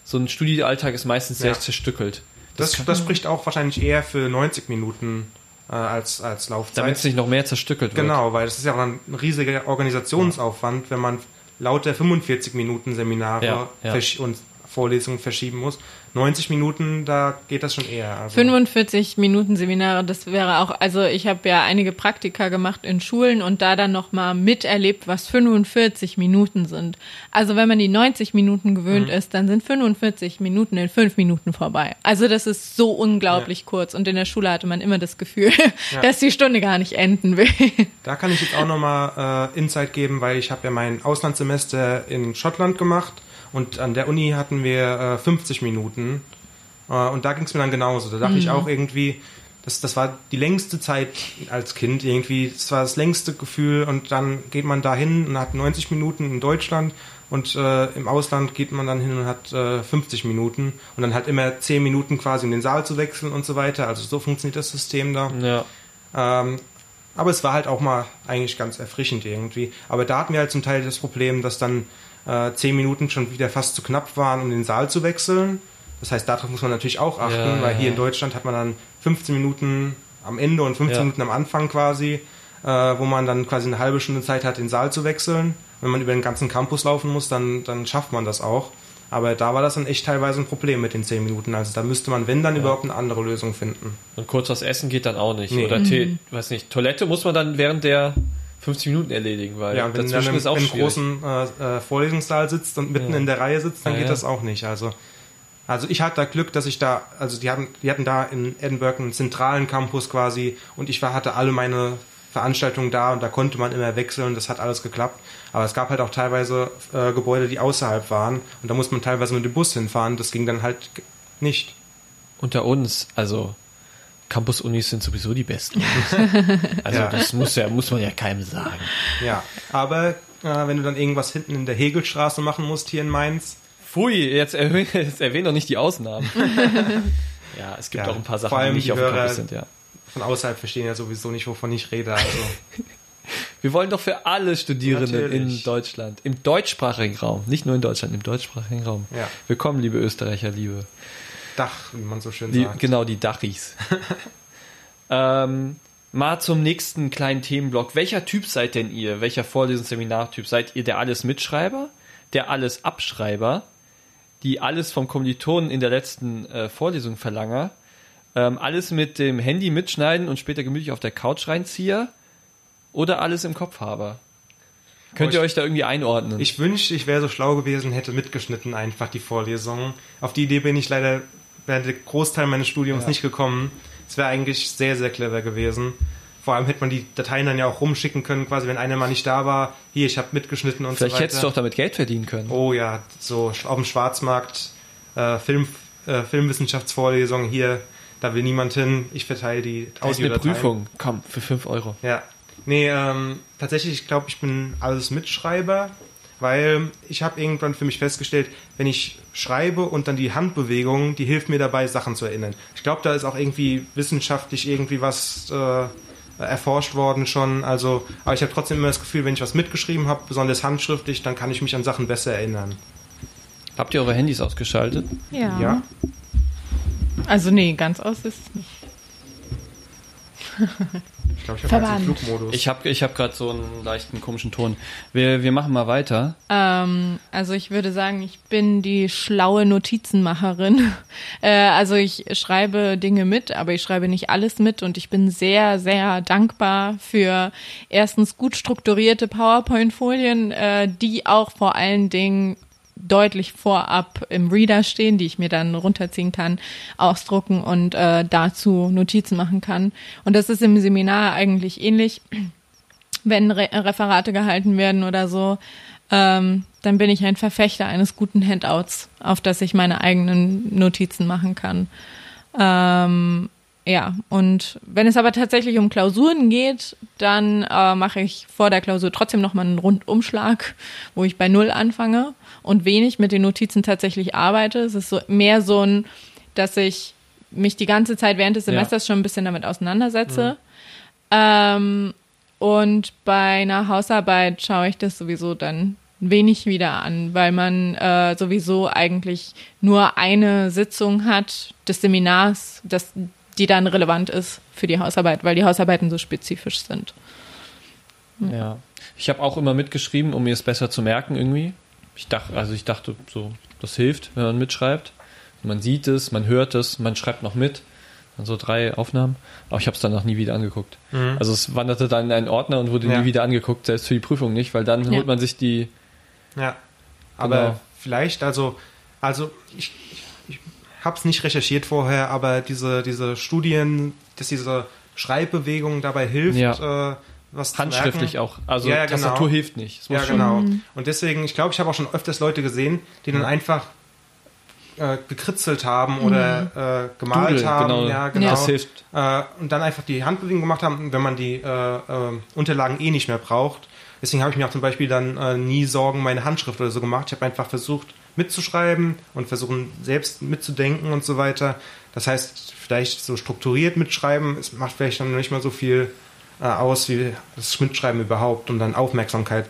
so ein Studialltag ist meistens sehr zerstückelt. Das, das spricht auch wahrscheinlich eher für 90 Minuten äh, als, als Laufzeit. Damit es nicht noch mehr zerstückelt wird. Genau, weil das ist ja auch ein riesiger Organisationsaufwand, wenn man lauter 45 Minuten Seminare Ja, ja. und Vorlesungen verschieben muss. 90 Minuten, da geht das schon eher. Also, 45 Minuten Seminare, das wäre auch, also ich habe ja einige Praktika gemacht in Schulen und da dann nochmal miterlebt, was 45 Minuten sind. Also wenn man die 90 Minuten gewöhnt ist, dann sind 45 Minuten in 5 Minuten vorbei. Also das ist so unglaublich kurz und in der Schule hatte man immer das Gefühl, dass die Stunde gar nicht enden will. Da kann ich jetzt auch nochmal äh, Insight geben, weil ich habe ja mein Auslandssemester in Schottland gemacht und an der Uni hatten wir äh, 50 Minuten äh, und da ging es mir dann genauso. Da dachte ich auch irgendwie, das, das war die längste Zeit als Kind irgendwie, das war das längste Gefühl und dann geht man da hin und hat 90 Minuten in Deutschland und äh, im Ausland geht man dann hin und hat äh, 50 Minuten und dann halt immer 10 Minuten quasi, um den Saal zu wechseln und so weiter. Also so funktioniert das System da. Ja. Ähm, aber es war halt auch mal eigentlich ganz erfrischend irgendwie. Aber da hatten wir halt zum Teil das Problem, dass dann äh, zehn Minuten schon wieder fast zu knapp waren, um den Saal zu wechseln. Das heißt, darauf muss man natürlich auch achten, Ja, weil ja, hier in ja. Deutschland hat man dann 15 Minuten am Ende und 15 Ja. Minuten am Anfang quasi, äh, wo man dann quasi eine halbe Stunde Zeit hat, den Saal zu wechseln. Wenn man über den ganzen Campus laufen muss, dann, dann schafft man das auch. Aber da war das dann echt teilweise ein Problem mit den 10 Minuten. Also da müsste man, wenn dann, überhaupt eine andere Lösung finden. Und kurz was essen geht dann auch nicht. Nee. Oder Tee, weiß nicht, Toilette muss man dann während der 50 Minuten erledigen, weil Ja, und wenn du dann dazwischen im, ist auch im großen äh, äh, Vorlesungssaal sitzt und mitten Ja. in der Reihe sitzt, dann Ja, geht ja. das auch nicht. Also, also ich hatte da Glück, dass ich da, also die hatten, die hatten da in Edinburgh einen zentralen Campus quasi und ich war, hatte alle meine Veranstaltungen da und da konnte man immer wechseln, das hat alles geklappt. Aber es gab halt auch teilweise äh, Gebäude, die außerhalb waren und da musste man teilweise mit dem Bus hinfahren, das ging dann halt nicht. Unter uns, also Campus-Unis sind sowieso die besten. also Ja. das muss ja, muss man ja keinem sagen. Ja, aber äh, wenn du dann irgendwas hinten in der Hegelstraße machen musst hier in Mainz, Pfui, jetzt, erwähn, jetzt erwähn doch nicht die Ausnahmen. ja, es gibt Ja, auch ein paar Sachen, die nicht die auf dem Campus sind, ja. von außerhalb verstehen ja sowieso nicht, wovon ich rede. Also. Wir wollen doch für alle Studierenden Natürlich. in Deutschland, im deutschsprachigen Raum, nicht nur in Deutschland, im deutschsprachigen Raum. Ja. Willkommen, liebe Österreicher, liebe. Dach, wie man so schön Die, sagt. genau, die Dachis. ähm, mal zum nächsten kleinen Themenblock. Welcher Typ seid denn ihr? Welcher Vorlesungsseminartyp? Seid ihr der Alles-Mitschreiber? Der Alles-Abschreiber? Die alles vom Kommilitonen in der letzten äh, Vorlesung verlanger? Ähm, alles mit dem Handy mitschneiden und später gemütlich auf der Couch reinzieher? Oder alles im Kopf habe? Könnt ihr Oh, euch da irgendwie einordnen? Ich wünschte, ich wäre so schlau gewesen, hätte mitgeschnitten einfach die Vorlesungen. Auf die Idee bin ich leider während der Großteil meines Studiums Ja. nicht gekommen. Es wäre eigentlich sehr, sehr clever gewesen. Vor allem hätte man die Dateien dann ja auch rumschicken können, quasi wenn einer mal nicht da war. Hier, ich habe mitgeschnitten und Vielleicht so weiter. hättest du auch damit Geld verdienen können. Oh ja, so auf dem Schwarzmarkt äh, Film, äh, Filmwissenschaftsvorlesungen hier, da will niemand hin. Ich verteile die Das ist eine Audiodateien. Prüfung. Komm, für 5 Euro. Ja. Nee, ähm, tatsächlich, ich glaube, ich bin alles Mitschreiber, weil ich habe irgendwann für mich festgestellt, wenn ich schreibe und dann die Handbewegung, die hilft mir dabei, Sachen zu erinnern. Ich glaube, da ist auch irgendwie wissenschaftlich irgendwie was äh, erforscht worden schon. Also, aber ich habe trotzdem immer das Gefühl, wenn ich was mitgeschrieben habe, besonders handschriftlich, dann kann ich mich an Sachen besser erinnern. Habt ihr eure Handys ausgeschaltet? Ja. Ja. Also nee, ganz aus ist es nicht. Ich glaube, ich habe Flugmodus. Ich habe ich hab gerade so einen leichten komischen Ton. Wir, wir machen mal weiter. Ähm, also ich würde sagen, ich bin die schlaue Notizenmacherin. Äh, also ich schreibe Dinge mit, aber ich schreibe nicht alles mit und ich bin sehr, sehr dankbar für erstens gut strukturierte PowerPoint-Folien, äh, die auch vor allen Dingen deutlich vorab im Reader stehen, die ich mir dann runterziehen kann, ausdrucken und äh, dazu Notizen machen kann. Und das ist im Seminar eigentlich ähnlich wenn Re Referate gehalten werden oder so, ähm, dann bin ich ein Verfechter eines guten Handouts, auf das ich meine eigenen Notizen machen kann. Ähm, ja, und wenn es aber tatsächlich um Klausuren geht, dann äh, mache ich vor der Klausur trotzdem nochmal einen Rundumschlag, wo ich bei Null anfange und wenig mit den Notizen tatsächlich arbeite. Es ist so mehr so ein, dass ich mich die ganze Zeit während des Ja. Semesters schon ein bisschen damit auseinandersetze. Ähm, und bei einer Hausarbeit schaue ich das sowieso dann wenig wieder an, weil man äh, sowieso eigentlich nur eine Sitzung hat des Seminars, das, die dann relevant ist für die Hausarbeit, weil die Hausarbeiten so spezifisch sind. Ja. Ich habe auch immer mitgeschrieben, um mir es besser zu merken irgendwie. Ich dachte, also ich dachte so, das hilft, wenn man mitschreibt. Man sieht es, man hört es, man schreibt noch mit. Dann so drei Aufnahmen. Aber ich habe es dann noch nie wieder angeguckt. Also es wanderte dann in einen Ordner und wurde Ja. nie wieder angeguckt, selbst für die Prüfung nicht, weil dann Ja. holt man sich die. Ja, aber Genau. vielleicht, also, also ich, ich, ich habe es nicht recherchiert vorher, aber diese, diese Studien, dass diese Schreibbewegung dabei hilft, Ja. äh, was Handschriftlich merken. auch. Also Ja, ja, genau. Tastatur hilft nicht. Ja, genau. Und deswegen, ich glaube, ich habe auch schon öfters Leute gesehen, die dann einfach äh, gekritzelt haben oder äh, gemalt Doodle, haben. genau. Ja, genau. Das hilft. Äh, und dann einfach die Handbewegung gemacht haben, wenn man die äh, äh, Unterlagen eh nicht mehr braucht. Deswegen habe ich mir auch zum Beispiel dann äh, nie Sorgen meine Handschrift oder so gemacht. Ich habe einfach versucht mitzuschreiben und versuchen selbst mitzudenken und so weiter. Das heißt, vielleicht so strukturiert mitschreiben, es macht vielleicht dann nicht mal so viel äh, aus wie das Mitschreiben überhaupt, um dann Aufmerksamkeit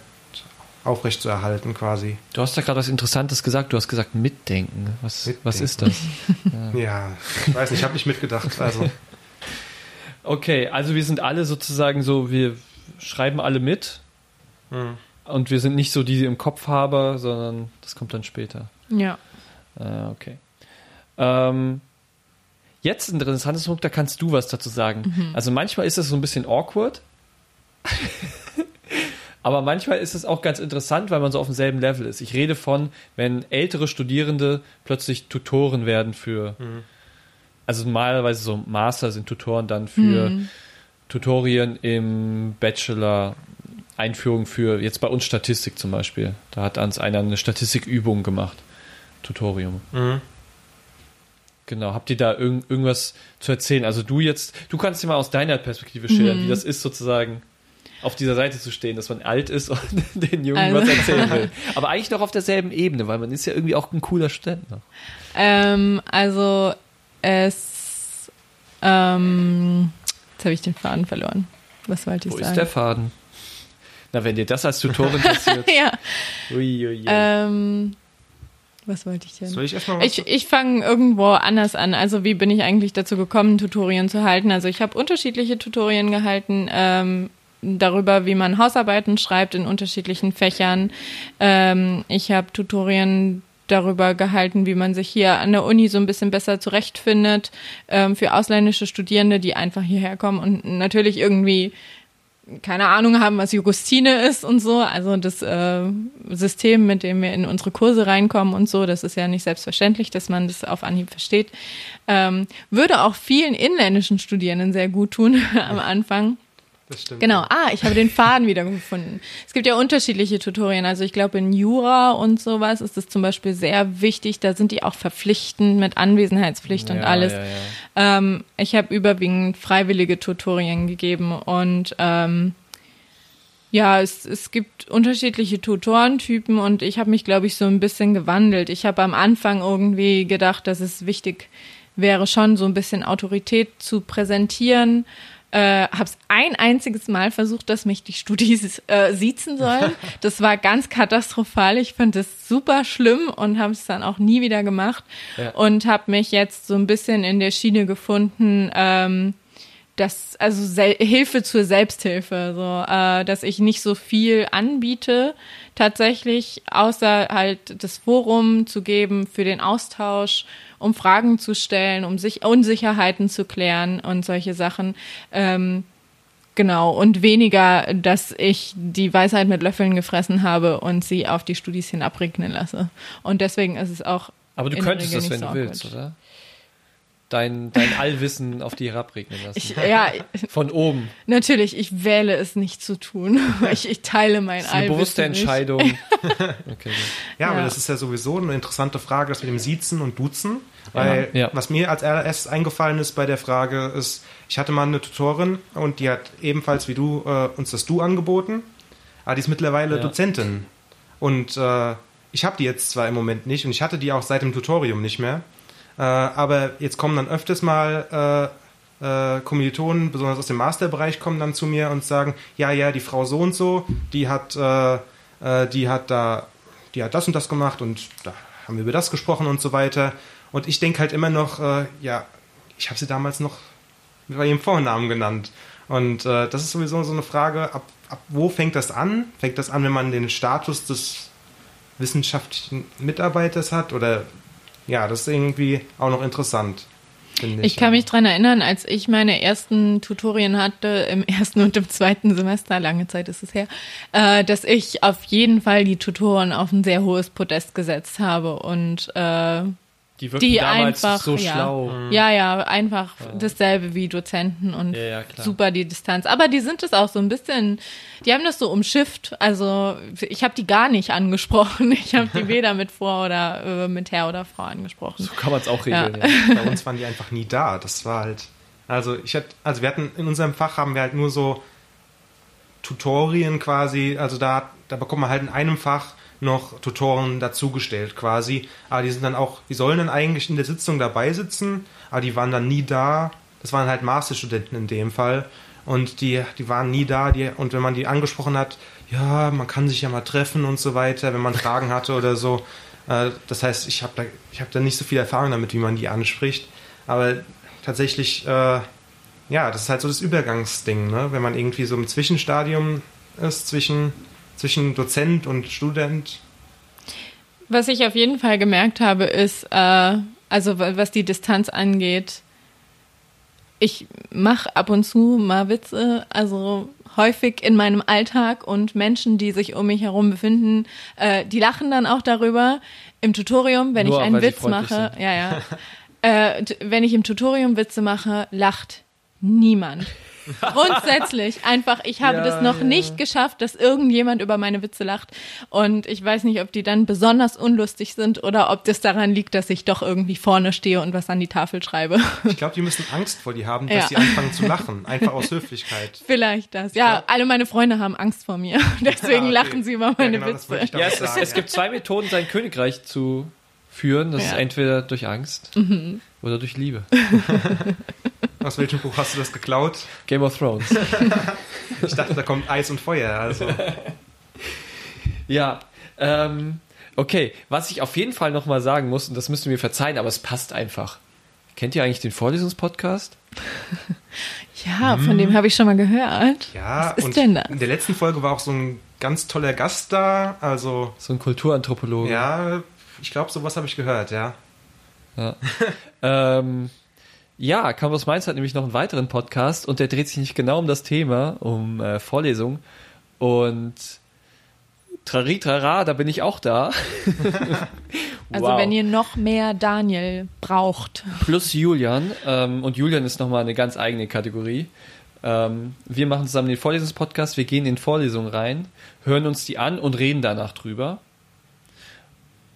aufrecht zu erhalten quasi. Du hast da gerade was Interessantes gesagt. Du hast gesagt mitdenken. Was, was Mitdenken. ist das? Ja, ich weiß nicht, ich habe nicht mitgedacht. Also, Okay, also wir sind alle sozusagen so, wir schreiben alle mit hm. und wir sind nicht so die im Kopf haben, sondern das kommt dann später. Ja. Äh, okay. Ähm, jetzt ein interessantes Punkt, da kannst du was dazu sagen. Also manchmal ist es so ein bisschen awkward, aber manchmal ist es auch ganz interessant, weil man so auf demselben Level ist. Ich rede von, wenn ältere Studierende plötzlich Tutoren werden für, also normalerweise so Master sind Tutoren dann für Tutorien im Bachelor. Einführung für, jetzt bei uns Statistik zum Beispiel. Da hat uns einer eine Statistikübung gemacht. Tutorium. Mhm. Genau. Habt ihr da irgend, irgendwas zu erzählen? Also du jetzt, du kannst dir mal aus deiner Perspektive schildern, wie das ist sozusagen auf dieser Seite zu stehen, dass man alt ist und den Jungen Also- was erzählen will. Aber eigentlich noch auf derselben Ebene, weil man ist ja irgendwie auch ein cooler Student. Ähm, also es ähm, jetzt habe ich den Faden verloren. Was wollte ich Wo sagen? ist der Faden? Na, wenn dir das als Tutorin passiert. ja. Ui, ui, ui. Ähm, was wollte ich denn? Soll ich erstmal was? Ich, ich fange irgendwo anders an. Also wie bin ich eigentlich dazu gekommen, Tutorien zu halten? Also ich habe unterschiedliche Tutorien gehalten. Ähm, darüber, wie man Hausarbeiten schreibt in unterschiedlichen Fächern. Ähm, ich habe Tutorien darüber gehalten, wie man sich hier an der Uni so ein bisschen besser zurechtfindet ähm, für ausländische Studierende, die einfach hierher kommen und natürlich irgendwie keine Ahnung haben, was Jugostine ist und so. Also das äh, System, mit dem wir in unsere Kurse reinkommen und so, das ist ja nicht selbstverständlich, dass man das auf Anhieb versteht. Ähm, würde auch vielen inländischen Studierenden sehr gut tun am Anfang. Das stimmt. Genau, ah, ich habe den Faden wieder gefunden. Es gibt ja unterschiedliche Tutorien. Also ich glaube, in Jura und sowas ist es zum Beispiel sehr wichtig. Da sind die auch verpflichtend mit Anwesenheitspflicht und Ja, alles. ja, ja. Ähm, ich habe überwiegend freiwillige Tutorien gegeben und ähm, ja, es, es gibt unterschiedliche Tutorentypen und ich habe mich, glaube ich, so ein bisschen gewandelt. Ich habe am Anfang irgendwie gedacht, dass es wichtig wäre, schon so ein bisschen Autorität zu präsentieren. Äh, habe es ein einziges Mal versucht, dass mich die Studis äh, siezen sollen. Das war ganz katastrophal. Ich fand das super schlimm und habe es dann auch nie wieder gemacht. Ja. Und habe mich jetzt so ein bisschen in der Schiene gefunden, ähm, das, also Sel Hilfe zur Selbsthilfe, so, äh, dass ich nicht so viel anbiete, tatsächlich, außer halt das Forum zu geben für den Austausch, um Fragen zu stellen, um sich Unsicherheiten zu klären und solche Sachen. Ähm, genau, und weniger, dass ich die Weisheit mit Löffeln gefressen habe und sie auf die Studis hin abregnen lasse. Und deswegen ist es auch. Aber du könntest das, nicht wenn so du willst, oder? Dein, dein Allwissen auf die herabregnen lassen. Ich, ja, Von oben. Natürlich, ich wähle es nicht zu tun. Ich, ich teile mein Das ist eine Allwissen bewusste. Entscheidung. Okay, gut. Ja, aber Ja. das ist ja sowieso eine interessante Frage, das mit dem Siezen und Duzen. Weil Ja. was mir als allererstes eingefallen ist bei der Frage ist, ich hatte mal eine Tutorin und die hat ebenfalls wie du äh, uns das Du angeboten, aber die ist mittlerweile Ja. Dozentin. Und äh, ich habe die jetzt zwar im Moment nicht und ich hatte die auch seit dem Tutorium nicht mehr, äh, aber jetzt kommen dann öfters mal äh, äh, Kommilitonen, besonders aus dem Masterbereich, kommen dann zu mir und sagen, ja, ja, die Frau so und so, die hat, äh, äh, die hat da, die hat das und das gemacht und da haben wir über das gesprochen und so weiter. Und ich denke halt immer noch, äh, ja, ich habe sie damals noch bei ihrem Vornamen genannt. Und das ist sowieso so eine Frage, ab, ab wo fängt das an? Fängt das an, wenn man den Status des wissenschaftlichen Mitarbeiters hat? Oder ja, das ist irgendwie auch noch interessant. finde Ich kann mich dran erinnern, als ich meine ersten Tutorien hatte, im ersten und im zweiten Semester, lange Zeit ist es her, äh, dass ich auf jeden Fall die Tutoren auf ein sehr hohes Podest gesetzt habe und äh, Die wirkten die damals einfach so ja, schlau. Ja, ja, einfach dasselbe wie Dozenten und Ja, ja, super die Distanz. Aber die sind es auch so ein bisschen, die haben das so umschifft. Also ich habe die gar nicht angesprochen. Ich habe die weder mit Vor- oder äh, mit Herr oder Frau angesprochen. So kann man es auch Ja. regeln. Ja. Bei uns waren die einfach nie da. Das war halt. Also ich hatte, also wir hatten in unserem Fach haben wir halt nur so Tutorien quasi, also da, da bekommt man halt in einem Fach noch Tutoren dazugestellt quasi. Aber die sind dann auch, die sollen dann eigentlich in der Sitzung dabei sitzen, aber die waren dann nie da. Das waren halt Masterstudenten in dem Fall. Und die, die waren nie da. Die, und wenn man die angesprochen hat, ja, man kann sich ja mal treffen und so weiter, wenn man Fragen hatte oder so. Äh, das heißt, ich habe da, ich hab da nicht so viel Erfahrung damit, wie man die anspricht. Aber tatsächlich, äh, ja, das ist halt so das Übergangsding, ne? wenn man irgendwie so im Zwischenstadium ist zwischen, zwischen Dozent und Student. Was ich auf jeden Fall gemerkt habe, ist, äh, also wa- was die Distanz angeht, ich mache ab und zu mal Witze, also häufig in meinem Alltag und Menschen, die sich um mich herum befinden, äh, die lachen dann auch darüber. Im Tutorium, wenn Nur, ich einen Witz mache, sind. ja, ja. äh, wenn ich im Tutorium Witze mache, lacht niemand. Grundsätzlich einfach, ich habe Ja, das noch ja. nicht geschafft, dass irgendjemand über meine Witze lacht. Und ich weiß nicht, ob die dann besonders unlustig sind oder ob das daran liegt, dass ich doch irgendwie vorne stehe und was an die Tafel schreibe. Ich glaube, die müssen Angst vor dir haben, dass Ja. sie anfangen zu lachen. Einfach aus Höflichkeit. Vielleicht das. Ja, alle meine Freunde haben Angst vor mir. Deswegen okay. lachen sie über Ja, meine genau, Witze. Ja, es, sagen, es gibt zwei Methoden, sein Königreich zu führen. Das Ja. ist entweder durch Angst oder durch Liebe. Aus welchem Buch hast du das geklaut? Game of Thrones. Ich dachte, da kommt Eis und Feuer. Also. Ja, ähm, okay. Was ich auf jeden Fall nochmal sagen muss, und das müsst ihr mir verzeihen, aber es passt einfach. Kennt ihr eigentlich den Vorlesungspodcast? Ja, von dem habe ich schon mal gehört. Ja, Was ist und denn das? in der letzten Folge war auch so ein ganz toller Gast da. Also, So ein Kulturanthropologe. ja, ich glaube, sowas habe ich gehört, ja. Ähm, ja, Campus Mainz hat nämlich noch einen weiteren Podcast und der dreht sich nicht genau um das Thema, um äh, Vorlesungen. Und Trari Trara, da bin ich auch da. Also Wow. wenn ihr noch mehr Daniel braucht. Plus Julian. Ähm, und Julian ist nochmal eine ganz eigene Kategorie. Ähm, wir machen zusammen den Vorlesungspodcast, wir gehen in Vorlesungen rein, hören uns die an und reden danach drüber.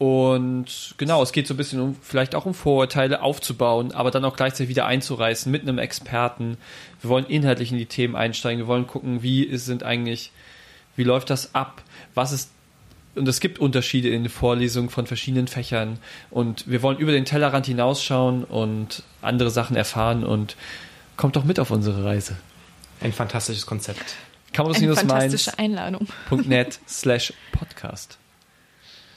Und genau, es geht so ein bisschen um, vielleicht auch um Vorurteile aufzubauen, aber dann auch gleichzeitig wieder einzureißen mit einem Experten. Wir wollen inhaltlich in die Themen einsteigen, wir wollen gucken, wie ist- sind eigentlich, wie läuft das ab, was ist und es gibt Unterschiede in den Vorlesungen von verschiedenen Fächern und wir wollen über den Tellerrand hinausschauen und andere Sachen erfahren und kommt doch mit auf unsere Reise. Ein fantastisches Konzept. Eine fantastische Einladung. campus-mainz.net slash podcast.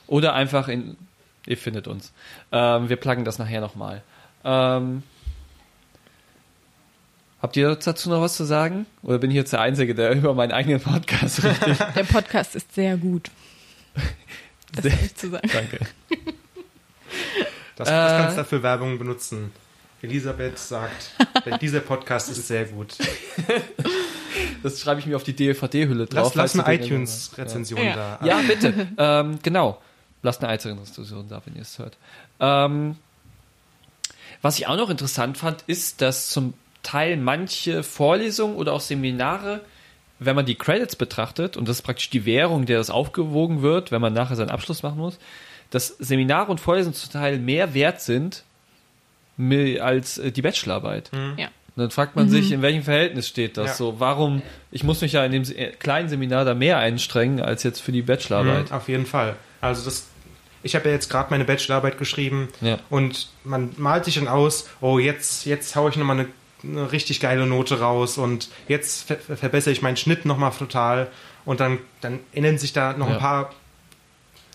Oder einfach in, ihr findet uns. Ähm, wir pluggen das nachher nochmal. Ähm, habt ihr dazu noch was zu sagen? Oder bin ich jetzt der Einzige, der über meinen eigenen Podcast richtig? Der Podcast ist sehr gut. Das Sehr- ich zu sagen. Danke. Das, das Äh. kannst du dafür Werbung benutzen. Elisabeth sagt, dieser Podcast ist sehr gut. Das schreibe ich mir auf die DVD-Hülle drauf. Lass, lass eine iTunes-Rezension Ja. da. Ja, bitte. ähm, genau. Lasst eine iTunes-Diskussion da, wenn ihr es hört. Ähm, was ich auch noch interessant fand, ist, dass zum Teil manche Vorlesungen oder auch Seminare, wenn man die Credits betrachtet, und das ist praktisch die Währung, der das aufgewogen wird, wenn man nachher seinen Abschluss machen muss, dass Seminare und Vorlesungen zum Teil mehr wert sind als äh, die Bachelorarbeit. Ja. Und dann fragt man sich, in welchem Verhältnis steht das Ja. so? Warum, ich muss mich ja in dem Se- kleinen Seminar da mehr einstrengen als jetzt für die Bachelorarbeit. Mhm, auf jeden Fall. Also das, ich habe ja jetzt gerade meine Bachelorarbeit geschrieben Ja. und man malt sich dann aus, oh jetzt, jetzt haue ich nochmal eine, eine richtig geile Note raus und jetzt ver ver- verbessere ich meinen Schnitt nochmal total und dann, dann ändern sich da noch Ja. ein paar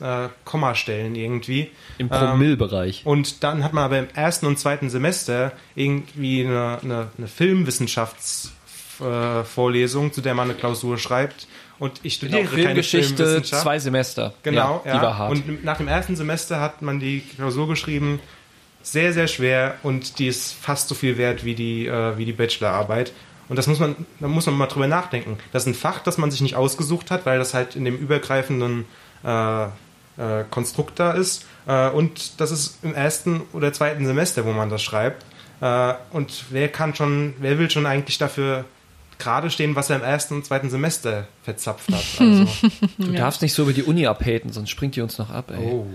äh, Kommastellen irgendwie. Im Ähm, Promillbereich. Und dann hat man aber im ersten und zweiten Semester irgendwie eine, eine, eine Filmwissenschaftsvorlesung, zu der man eine Klausur schreibt. Und ich studiere Genau, keine Filmgeschichte, Filmwissenschaft. zwei Semester. Genau, ja, ja. Die war hart. Und nach dem ersten Semester hat man die Klausur geschrieben. Sehr, sehr schwer und die ist fast so viel wert wie die, äh, wie die Bachelorarbeit. Und das muss man, da muss man mal drüber nachdenken. Das ist ein Fach, das man sich nicht ausgesucht hat, weil das halt in dem übergreifenden äh, äh, Konstrukt da ist. Äh, und das ist im ersten oder zweiten Semester, wo man das schreibt. Äh, und wer kann schon, wer will schon eigentlich dafür gerade stehen, was er im ersten und zweiten Semester verzapft hat? Also, du darfst nicht so über die Uni abhaten, sonst springt die uns noch ab, ey. oh.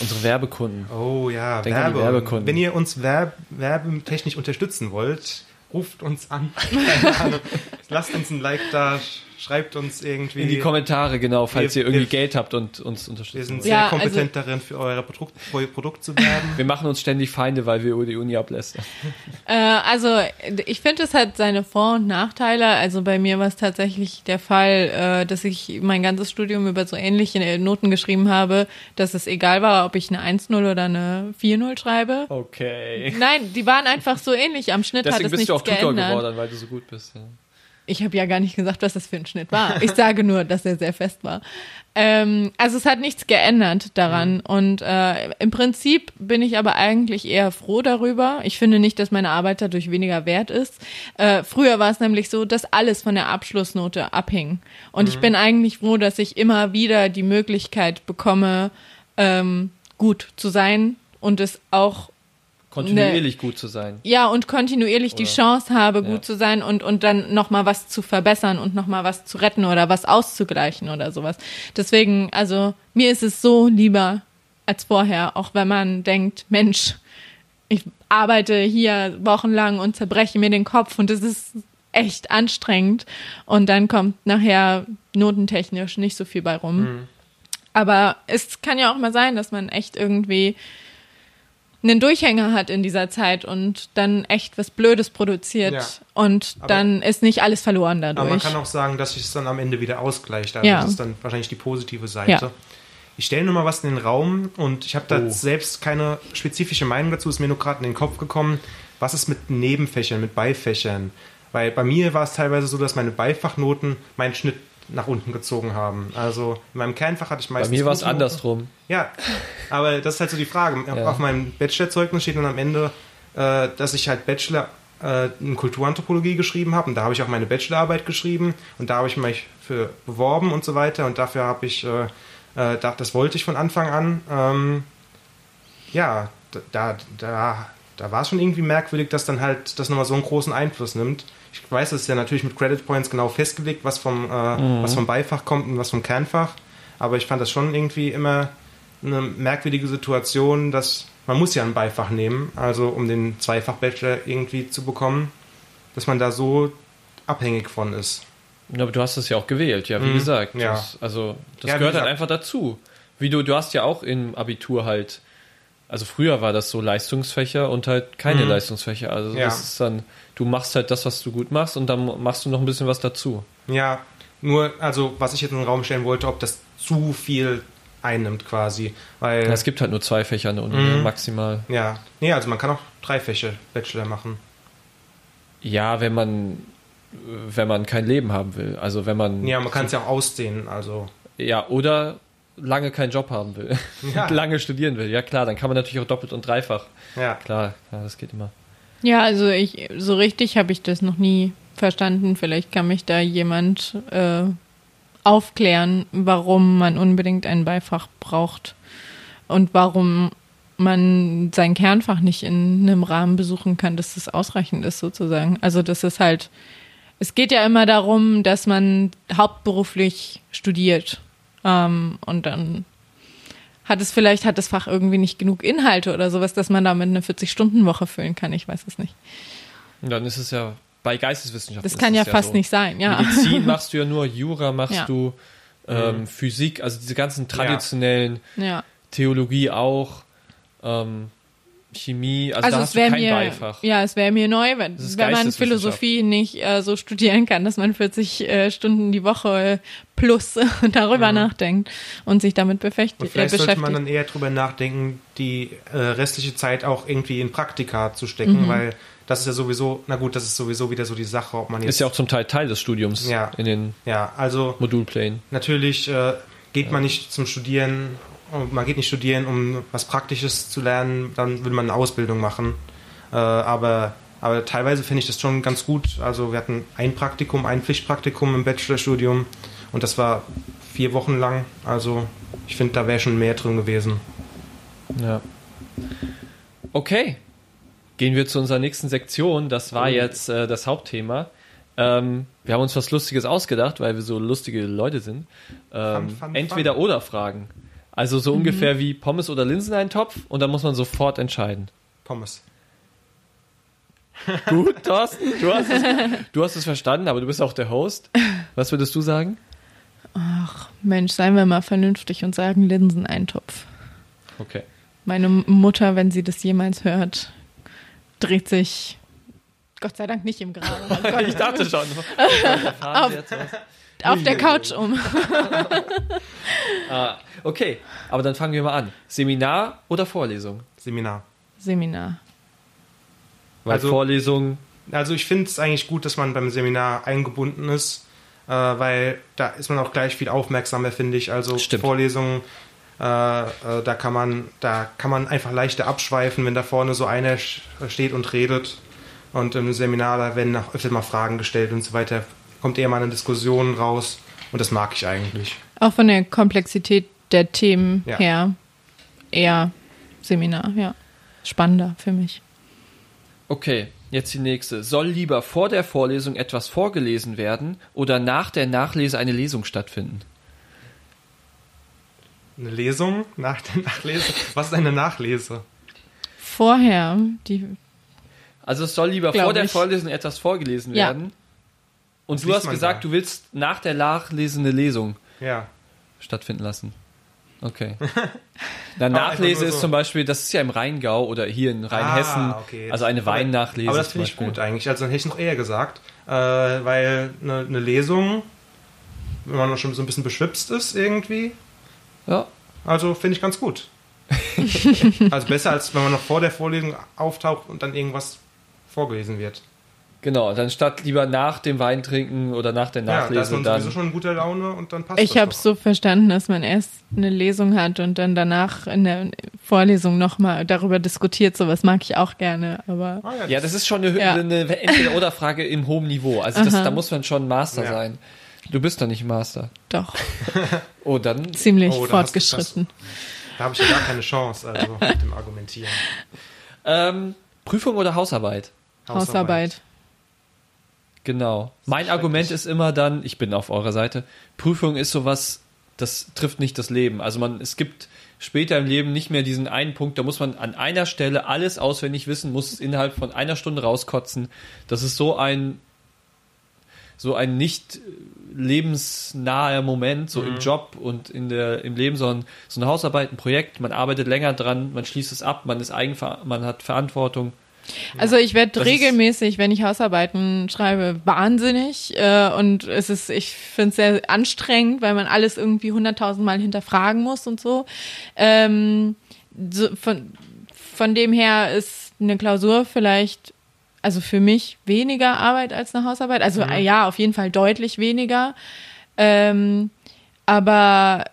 Unsere Werbekunden. Oh ja, Denk Werbung. Werbekunden. Wenn ihr uns werb werbetechnisch unterstützen wollt, ruft uns an. Keine Ahnung. Lasst uns ein Like da, schreibt uns irgendwie. In die Kommentare, genau, falls Wir- ihr irgendwie wir- Geld habt und uns Wir unterstützen sind sehr Ja, kompetent darin, für euer Produkt, für euer Produkt zu werben. Wir machen uns ständig Feinde, weil wir über die Uni ablästern. Äh, also ich finde, es hat seine Vor- und Nachteile. Also bei mir war es tatsächlich der Fall, äh, dass ich mein ganzes Studium über so ähnliche Noten geschrieben habe, dass es egal war, ob ich eine 1-0 oder eine 4-0 schreibe. Okay. Nein, die waren einfach so ähnlich. Am Schnitt hat Deswegen es bist nichts du auch Tutor geändert. geworden, weil du so gut bist. Ja. Ich habe ja gar nicht gesagt, was das für ein Schnitt war. Ich sage nur, dass er sehr fest war. Ähm, also es hat nichts geändert daran. Und äh, im Prinzip bin ich aber eigentlich eher froh darüber. Ich finde nicht, dass meine Arbeit dadurch weniger wert ist. Äh, früher war es nämlich so, dass alles von der Abschlussnote abhing. Und ich bin eigentlich froh, dass ich immer wieder die Möglichkeit bekomme, ähm, gut zu sein und es auch Kontinuierlich gut zu sein. ja, und kontinuierlich die Oder- Chance habe, gut Ja. zu sein und, und dann nochmal was zu verbessern und nochmal was zu retten oder was auszugleichen oder sowas. Deswegen, also mir ist es so lieber als vorher, auch wenn man denkt, Mensch, ich arbeite hier wochenlang und zerbreche mir den Kopf und es ist echt anstrengend und dann kommt nachher notentechnisch nicht so viel bei rum. Aber es kann ja auch mal sein, dass man echt irgendwie einen Durchhänger hat in dieser Zeit und dann echt was Blödes produziert Ja. und Aber- dann ist nicht alles verloren Aber dadurch. man kann auch sagen, dass sich es dann am Ende wieder ausgleicht. Also Ja. das ist dann wahrscheinlich die positive Seite. Ja. Ich stelle nur mal was in den Raum und ich habe da Oh. selbst keine spezifische Meinung dazu, ist mir nur gerade in den Kopf gekommen. Was ist mit Nebenfächern, mit Beifächern? Weil bei mir war es teilweise so, dass meine Beifachnoten meinen Schnitt nach unten gezogen haben. Also in meinem Kernfach hatte ich Bei meistens. mir war es andersrum. Ja, aber das ist halt so die Frage. Ja. Auf meinem Bachelorzeugnis steht dann am Ende, äh, dass ich halt Bachelor äh, in Kulturanthropologie geschrieben habe und da habe ich auch meine Bachelorarbeit geschrieben und da habe ich mich für beworben und so weiter und dafür habe ich, äh, äh, da, das wollte ich von Anfang an. Ähm, ja, da, da, da war es schon irgendwie merkwürdig, dass dann halt das nochmal so einen großen Einfluss nimmt. Ich weiß, es ist ja natürlich mit Credit Points genau festgelegt, was vom, äh, was vom Beifach kommt und was vom Kernfach. Aber ich fand das schon irgendwie immer eine merkwürdige Situation, dass man muss ja ein Beifach nehmen, also um den Zweifach-Bachelor irgendwie zu bekommen, dass man da so abhängig von ist. Ja, aber du hast es ja auch gewählt, ja, wie Mhm, gesagt. ja. Das, also, das Ja, gehört halt einfach dazu. Wie du, du hast ja auch im Abitur halt, also früher war das so Leistungsfächer und halt keine Mhm. Leistungsfächer. Also Ja. das ist dann, du machst halt das, was du gut machst und dann machst du noch ein bisschen was dazu. Ja, nur, also was ich jetzt in den Raum stellen wollte, ob das zu viel einnimmt quasi. Weil, Ja, es gibt halt nur zwei Fächer an der Uni, Mhm. maximal. ja, nee, also man kann auch drei Fächer Bachelor machen. Ja, wenn man, wenn man kein Leben haben will. Also wenn man, Ja, man kann es ja auch ausdehnen, also. ja, oder lange keinen Job haben will. Ja. lange studieren will. Ja klar, dann kann man natürlich auch doppelt und dreifach. Ja, Klar, klar das geht immer. Ja, also ich so richtig habe ich das noch nie verstanden. Vielleicht kann mich da jemand äh, aufklären, warum man unbedingt ein Beifach braucht und warum man sein Kernfach nicht in einem Rahmen besuchen kann, dass das ausreichend ist sozusagen. Also das ist halt, es geht ja immer darum, dass man hauptberuflich studiert ähm, und dann hat es vielleicht, hat das Fach irgendwie nicht genug Inhalte oder sowas, dass man damit eine 40-Stunden-Woche füllen kann. Ich weiß es nicht. Und dann ist es ja bei Geisteswissenschaften. Das ist kann ja es fast so. nicht sein, ja. Medizin machst du ja nur, Jura machst Ja. du, ähm, Mhm. Physik, also diese ganzen traditionellen, Ja. Theologie auch, ähm, Chemie, also, Also da es hast du wäre kein mir, Beifach. ja, es wäre mir neu, wenn, wenn man. Philosophie nicht äh, so studieren kann, dass man 40 äh, Stunden die Woche plus darüber nachdenkt und sich damit befecht, und äh, vielleicht sollte beschäftigt. man dann eher drüber nachdenken, die äh, restliche Zeit auch irgendwie in Praktika zu stecken, Mhm. weil das ist ja sowieso, na gut, das ist sowieso wieder so die Sache, ob man jetzt. Ist ja auch zum Teil Teil des Studiums Ja. in den ja, also Modulplänen. Natürlich äh, geht man nicht zum Studieren, und man geht nicht studieren, um was Praktisches zu lernen, dann will man eine Ausbildung machen. Äh, aber, aber teilweise finde ich das schon ganz gut. Also wir hatten ein Praktikum, ein Pflichtpraktikum im Bachelorstudium und das war vier Wochen lang. Also ich finde, da wäre schon mehr drin gewesen. Ja. Okay. Gehen wir zu unserer nächsten Sektion. Das war Oh. jetzt äh, das Hauptthema. Ähm, wir haben uns was Lustiges ausgedacht, weil wir so lustige Leute sind. Ähm, Fun, fun, entweder fun. oder Fragen. Also so ungefähr wie Pommes oder Linseneintopf und dann muss man sofort entscheiden. Pommes. Gut, Thorsten, du hast, es, du hast es verstanden, aber du bist auch der Host. Was würdest du sagen? Mensch, seien wir mal vernünftig und sagen Linseneintopf. Okay. Meine Mutter, wenn sie das jemals hört, dreht sich Gott sei Dank nicht im Grab. Oh Ich dachte schon. Auf- auf der Couch um. ah, okay, aber dann fangen wir mal an. Seminar oder Vorlesung? Seminar. Seminar. Weil Also- Vorlesung, Also ich finde es eigentlich gut, dass man beim Seminar eingebunden ist, äh, weil da ist man auch gleich viel aufmerksamer, finde ich. Also Stimmt. Vorlesungen, äh, äh, da kann man, da kann man einfach leichter abschweifen, wenn da vorne so einer steht und redet. Und im Seminar, da werden auch öfter mal Fragen gestellt und so weiter. Kommt eher mal eine Diskussion raus und das mag ich eigentlich. Auch von der Komplexität der Themen Ja. her eher Seminar, ja. Spannender für mich. okay, jetzt die nächste. Soll lieber vor der Vorlesung etwas vorgelesen werden oder nach der Nachlese eine Lesung stattfinden? Eine Lesung nach der Nachlese. Was ist eine Nachlese? Vorher, die, Also es soll lieber vor der ich. Vorlesung etwas vorgelesen Ja. werden. Und du hast gesagt, da? du willst nach der Nachlese eine Lesung Ja. stattfinden lassen. Okay. Aber Nachlese nur ist so- zum Beispiel, das ist ja im Rheingau oder hier in Rheinhessen, Ah, okay. also eine Weinnachlese. Aber das finde ich gut eigentlich. Also dann hätte ich noch eher gesagt, äh, weil eine, eine Lesung, wenn man schon so ein bisschen beschwipst ist irgendwie, Ja. also finde ich ganz gut. also besser als wenn man noch vor der Vorlesung auftaucht und dann irgendwas vorgelesen wird. Genau, dann statt lieber nach dem Wein trinken oder nach der Ja, da ist Nachlese man dann. sowieso schon in guter Laune und dann passt Ich das habe so verstanden, dass man erst eine Lesung hat und dann danach in der Vorlesung nochmal darüber diskutiert. Sowas mag ich auch gerne, aber Ah, ja, Ja, das ist schon eine, Ja. eine Entweder-Oder-Frage im hohen Niveau. Also das, da muss man schon Master Ja. sein. Du bist doch nicht Master. doch Oh, dann. ziemlich Oh, fortgeschritten. Da habe ich ja gar keine Chance, also mit dem Argumentieren. Ähm, Prüfung oder Hausarbeit? Hausarbeit. Genau. Mein. Argument ist immer dann, ich bin auf eurer Seite, Prüfung ist sowas, das trifft nicht das Leben. Also man, es gibt später im Leben nicht mehr diesen einen Punkt, da muss man an einer Stelle alles auswendig wissen, muss es innerhalb von einer Stunde rauskotzen. Das ist so ein so ein nicht lebensnaher Moment, so im Job und in der, im Leben, sondern so eine Hausarbeit, ein Projekt, man arbeitet länger dran, man schließt es ab, man ist eigenver man hat Verantwortung. Also ich werde regelmäßig, wenn ich Hausarbeiten schreibe, wahnsinnig äh, und es ist, ich finde es sehr anstrengend, weil man alles irgendwie hunderttausendmal hinterfragen muss und so. Ähm, so von, von dem her ist eine Klausur vielleicht, also für mich weniger Arbeit als eine Hausarbeit. Also äh, ja, auf jeden Fall deutlich weniger. Ähm, aber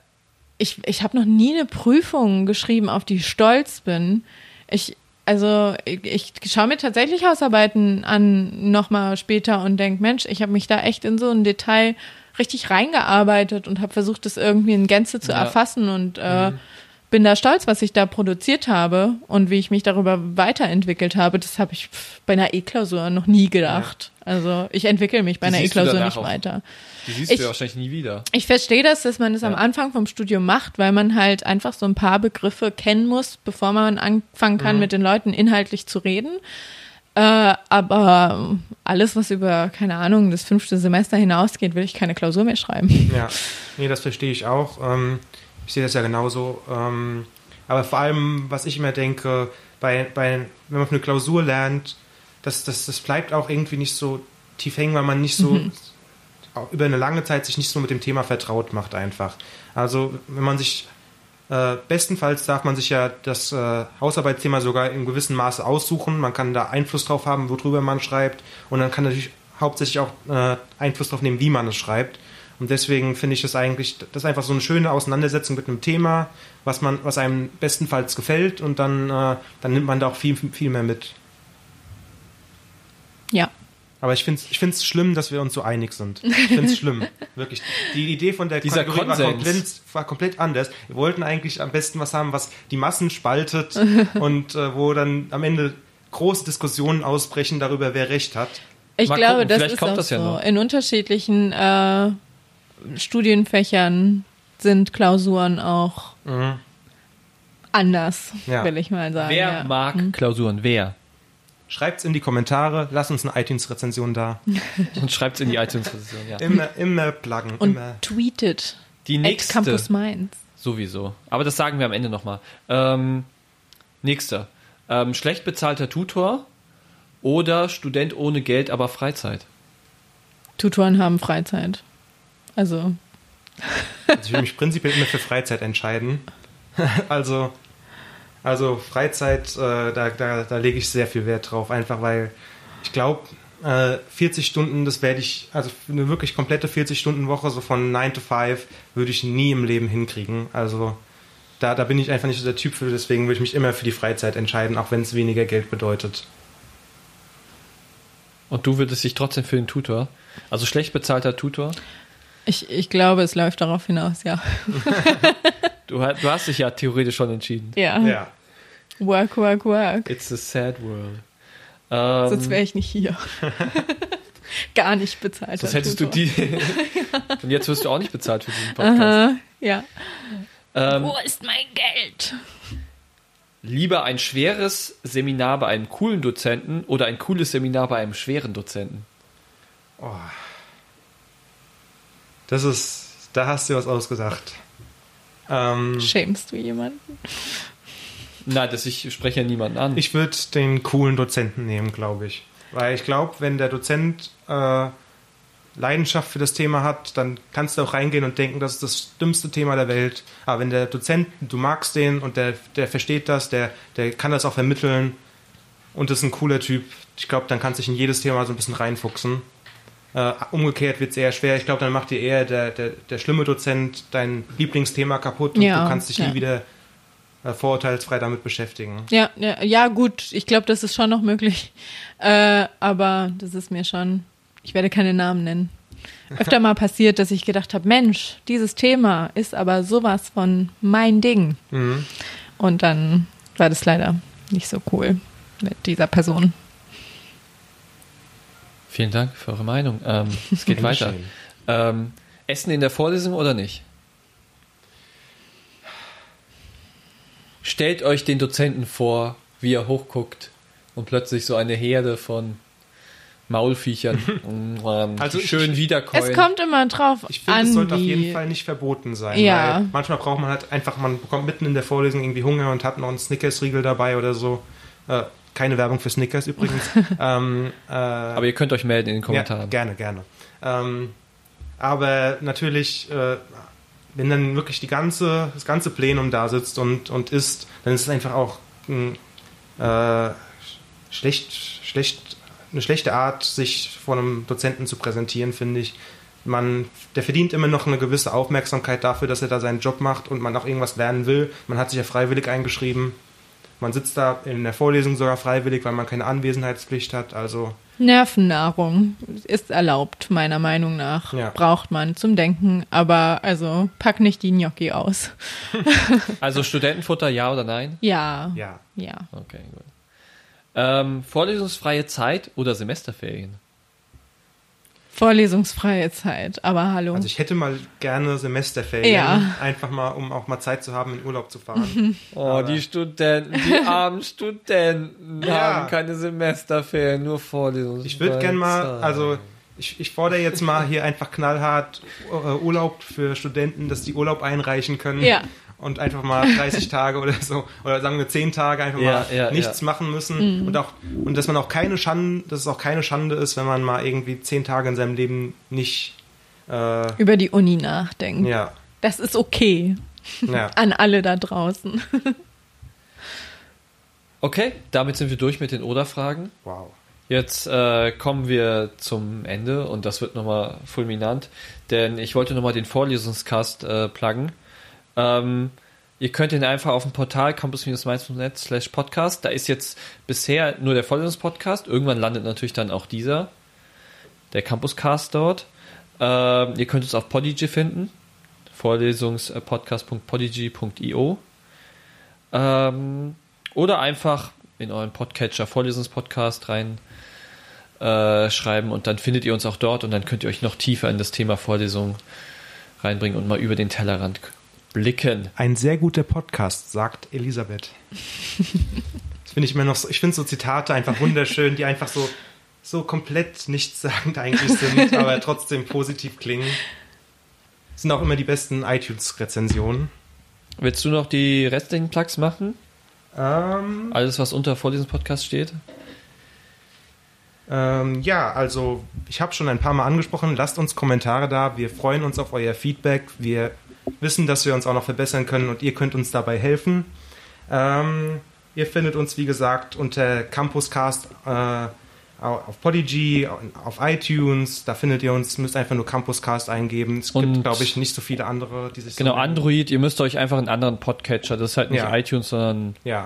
ich, ich habe noch nie eine Prüfung geschrieben, auf die ich stolz bin. Ich, also ich, ich schaue mir tatsächlich Hausarbeiten an nochmal später und denke, Mensch, ich habe mich da echt in so ein Detail richtig reingearbeitet und habe versucht, das irgendwie in Gänze zu Ja. erfassen und äh, bin da stolz, was ich da produziert habe und wie ich mich darüber weiterentwickelt habe. Das habe ich bei einer E-Klausur noch nie gedacht. Also ich entwickle mich bei Die einer E-Klausur nicht auch. weiter. Die siehst Ich- du ja wahrscheinlich nie wieder. Ich verstehe das, dass man es am Ja. Anfang vom Studium macht, weil man halt einfach so ein paar Begriffe kennen muss, bevor man anfangen kann, mit den Leuten inhaltlich zu reden. Äh, aber alles, was über, keine Ahnung, das fünfte Semester hinausgeht, will ich keine Klausur mehr schreiben. Ja, nee, das verstehe ich auch. Ähm, ich sehe das ja genauso. Ähm, aber vor allem, was ich immer denke, bei, bei, wenn man für eine Klausur lernt, das, das, das bleibt auch irgendwie nicht so tief hängen, weil man nicht so auch über eine lange Zeit sich nicht so mit dem Thema vertraut macht einfach. Also wenn man sich äh, bestenfalls darf man sich ja das äh, Hausarbeitsthema sogar in gewissem Maße aussuchen. Man kann da Einfluss drauf haben, worüber man schreibt. Und dann kann natürlich hauptsächlich auch äh, Einfluss drauf nehmen, wie man es schreibt. Und deswegen finde ich das eigentlich, das ist einfach so eine schöne Auseinandersetzung mit einem Thema, was man, was einem bestenfalls gefällt und dann, äh, dann nimmt man da auch viel, viel mehr mit. Ja. Aber ich finde es ich find's schlimm, dass wir uns so einig sind. Ich finde es schlimm. Wirklich. Die Idee von der Dieser Kategorie war komplett, war komplett anders. Wir wollten eigentlich am besten was haben, was die Massen spaltet und äh, wo dann am Ende große Diskussionen ausbrechen darüber, wer recht hat. Ich Mal glaube, gucken, das vielleicht ist kommt auch das ja so. noch. In unterschiedlichen äh, Studienfächern sind Klausuren auch Mhm. anders, Ja. will ich mal sagen. Wer ja. mag Hm. Klausuren? Wer? Schreibt's in die Kommentare, lasst uns eine iTunes-Rezension da. Und schreibt es in die iTunes-Position, ja. Immer, immer pluggen. Und immer. tweetet. Die At nächste. Campus Mainz. Sowieso. Aber das sagen wir am Ende nochmal. Ähm, nächster. Ähm, schlecht bezahlter Tutor oder Student ohne Geld, aber Freizeit. Tutoren haben Freizeit. Also, Also ich will mich prinzipiell immer für Freizeit entscheiden. also, also Freizeit, äh, da, da, da lege ich sehr viel Wert drauf, einfach weil ich glaube, äh, 40 Stunden, das werde ich, also für eine wirklich komplette 40-Stunden-Woche, so von 9 to 5, würde ich nie im Leben hinkriegen. Also da, da bin ich einfach nicht so der Typ für, deswegen würde ich mich immer für die Freizeit entscheiden, auch wenn es weniger Geld bedeutet. Und du würdest dich trotzdem für den Tutor. Also schlecht bezahlter Tutor. ich, ich glaube, es läuft darauf hinaus, ja. Du, du hast dich ja theoretisch schon entschieden. Ja. Ja. Work, work, work. It's a sad world. Ähm, Sonst wäre ich nicht hier. Gar nicht bezahlt. sonst hättest du die. Und jetzt wirst du auch nicht bezahlt für diesen Podcast. Aha, ja. Ähm, Wo ist mein Geld? lieber ein schweres Seminar bei einem coolen Dozenten oder ein cooles Seminar bei einem schweren Dozenten. Das ist, da hast du was ausgesagt. Ähm, Schämst du jemanden? Na, das, ich spreche ja niemanden an. ich würde den coolen Dozenten nehmen, glaube ich. Weil ich glaube, wenn der Dozent äh, Leidenschaft für das Thema hat, dann kannst du auch reingehen und denken, das ist das dümmste Thema der Welt. Aber wenn der Dozent, du magst den und der, der versteht das, der, der kann das auch vermitteln und ist ein cooler Typ, ich glaube, dann kannst du dich in jedes Thema so ein bisschen reinfuchsen. Äh, umgekehrt wird es eher schwer. Ich glaube, dann macht dir eher der, der, der schlimme Dozent dein Lieblingsthema kaputt und Ja, du kannst dich ja. nie wieder äh, vorurteilsfrei damit beschäftigen. Ja, ja, ja gut, ich glaube, das ist schon noch möglich. Äh, aber das ist mir schon, ich werde keine Namen nennen. Öfter mal passiert, dass ich gedacht habe, Mensch, dieses Thema ist aber sowas von mein Ding. Mhm. Und dann war das leider nicht so cool mit dieser Person. Vielen Dank für eure Meinung. Ähm, es geht weiter. Ähm, Essen in der Vorlesung oder nicht? Stellt euch den Dozenten vor, wie er hochguckt und plötzlich so eine Herde von Maulviechern ähm, Also schön wiederkäuen. Es kommt immer drauf Ich finde, es sollte auf jeden Fall nicht verboten sein. Ja. Weil manchmal braucht man halt einfach, man bekommt mitten in der Vorlesung irgendwie Hunger und hat noch einen Snickers-Riegel dabei oder so. Äh, keine Werbung für Snickers übrigens. ähm, äh, Aber ihr könnt euch melden in den ja, Kommentaren. gerne, gerne. Ähm, aber natürlich, äh, wenn dann wirklich die ganze, das ganze Plenum da sitzt und, und isst, dann ist es einfach auch ein, äh, schlecht, schlecht, eine schlechte Art, sich vor einem Dozenten zu präsentieren, finde ich. Man, der verdient immer noch eine gewisse Aufmerksamkeit dafür, dass er da seinen Job macht und man auch irgendwas lernen will. Man hat sich ja freiwillig eingeschrieben. Man sitzt da in der Vorlesung sogar freiwillig, weil man keine Anwesenheitspflicht hat. Also Nervennahrung ist erlaubt, meiner Meinung nach. Ja. Braucht man zum Denken, aber also pack nicht die Gnocchi aus. Also Studentenfutter, ja oder nein? Ja. ja. Ja. Okay, gut. Ähm, vorlesungsfreie Zeit oder Semesterferien? Vorlesungsfreie Zeit, aber hallo. Also ich hätte mal gerne Semesterferien, Ja. einfach mal, um auch mal Zeit zu haben, in Urlaub zu fahren. Oh, Aber- die Studenten, die armen Studenten Ja. haben keine Semesterferien, nur Vorlesungsfreie Ich würde gerne mal, also ich, ich fordere jetzt mal hier einfach knallhart äh, Urlaub für Studenten, dass die Urlaub einreichen können. Ja. Und einfach mal 30 Tage oder so, oder sagen wir 10 Tage einfach Ja, mal ja, nichts ja. machen müssen. Und auch, und dass man auch keine Schande, dass es auch keine Schande ist, wenn man mal irgendwie 10 Tage in seinem Leben nicht, äh, Über die Uni nachdenken. ja, Das ist okay. ja. An alle da draußen. Okay, damit sind wir durch mit den Oder-Fragen. Wow. Jetzt äh, kommen wir zum Ende und das wird nochmal fulminant, denn ich wollte nochmal den Vorlesungscast äh, pluggen. Ähm, ihr könnt ihn einfach auf dem Portal campus-mainz.net slash podcast. Da ist jetzt bisher nur der Vorlesungspodcast. Irgendwann landet natürlich dann auch dieser, der Campuscast dort. Ähm, ihr könnt uns auf Podigy finden. Vorlesungspodcast.podigy.io ähm, Oder einfach in euren Podcatcher Vorlesungspodcast rein äh, schreiben und dann findet ihr uns auch dort und dann könnt ihr euch noch tiefer in das Thema Vorlesung reinbringen und mal über den Tellerrand blicken. Ein sehr guter Podcast, sagt Elisabeth. Das finde ich immer noch so, ich finde so Zitate einfach wunderschön, die einfach so, so komplett nichtssagend eigentlich sind, aber trotzdem positiv klingen. Das sind auch immer die besten iTunes-Rezensionen. Willst du noch die restlichen Plugs machen? Ähm, Alles, was unter Vorlesungspodcast steht? Ähm, ja, also ich habe schon ein paar Mal angesprochen, lasst uns Kommentare da, wir freuen uns auf euer Feedback, wir wissen, dass wir uns auch noch verbessern können und ihr könnt uns dabei helfen. Ähm, ihr findet uns, wie gesagt, unter Campuscast äh, auf Podigy, auf iTunes, da findet ihr uns, müsst einfach nur Campuscast eingeben. Es Und- gibt, glaube ich, nicht so viele andere, die sich Genau, so. Android, ihr müsst euch einfach einen anderen Podcatcher, das ist halt nicht Ja. iTunes, sondern Ja,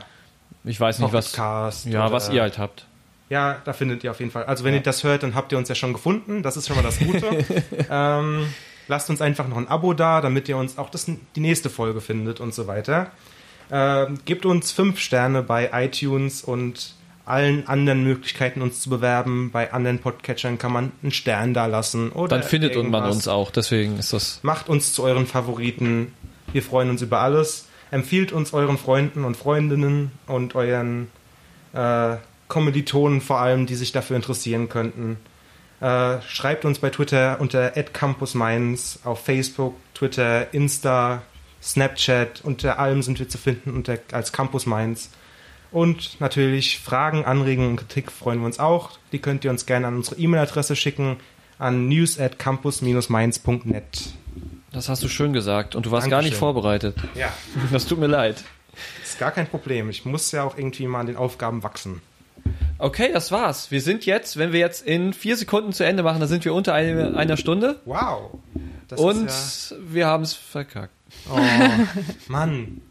ich weiß nicht, was, ja, was ihr halt habt. Ja, da findet ihr auf jeden Fall. Also wenn ihr das hört, dann habt ihr uns ja schon gefunden. Das ist schon mal das Gute. ähm, lasst uns einfach noch ein Abo da, damit ihr uns auch das, die nächste Folge findet und so weiter. Ähm, gebt uns fünf Sterne bei iTunes und allen anderen Möglichkeiten, uns zu bewerben. Bei anderen Podcatchern kann man einen Stern da lassen. Oder Dann findet man irgendwas. uns auch, deswegen ist das. Macht uns zu euren Favoriten. Wir freuen uns über alles. Empfiehlt uns euren Freunden und Freundinnen und euren äh, Kommilitonen vor allem, die sich dafür interessieren könnten. Äh, schreibt uns bei Twitter unter @campusmainz, auf Facebook, Twitter, Insta, Snapchat, unter allem sind wir zu finden unter, als Campus Mainz. Und natürlich Fragen, Anregungen und Kritik freuen wir uns auch. Die könnt ihr uns gerne an unsere E-Mail-Adresse schicken an news at campus-mainz.net. Das hast du schön gesagt und du warst gar nicht Dankeschön. vorbereitet. Ja, Das tut mir leid. ist gar kein Problem. Ich muss ja auch irgendwie mal an den Aufgaben wachsen. Okay, das war's. Wir sind jetzt, wenn wir jetzt in vier Sekunden zu Ende machen, dann sind wir unter eine, einer Stunde Wow. Das und ist wir haben es verkackt. ja, oh, Mann.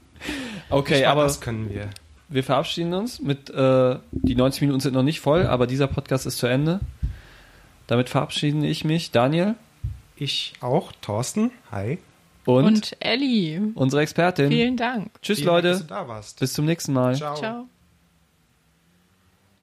Okay, aber das können wir. wir verabschieden uns mit, äh, die 90 Minuten sind noch nicht voll, aber dieser Podcast ist zu Ende. Damit verabschiede ich mich, Daniel Ich auch, Thorsten. Hi. und, Und Ellie, unsere Expertin. vielen Dank. Tschüss Vielen Leute, du da warst. bis zum nächsten Mal. Ciao. Ciao.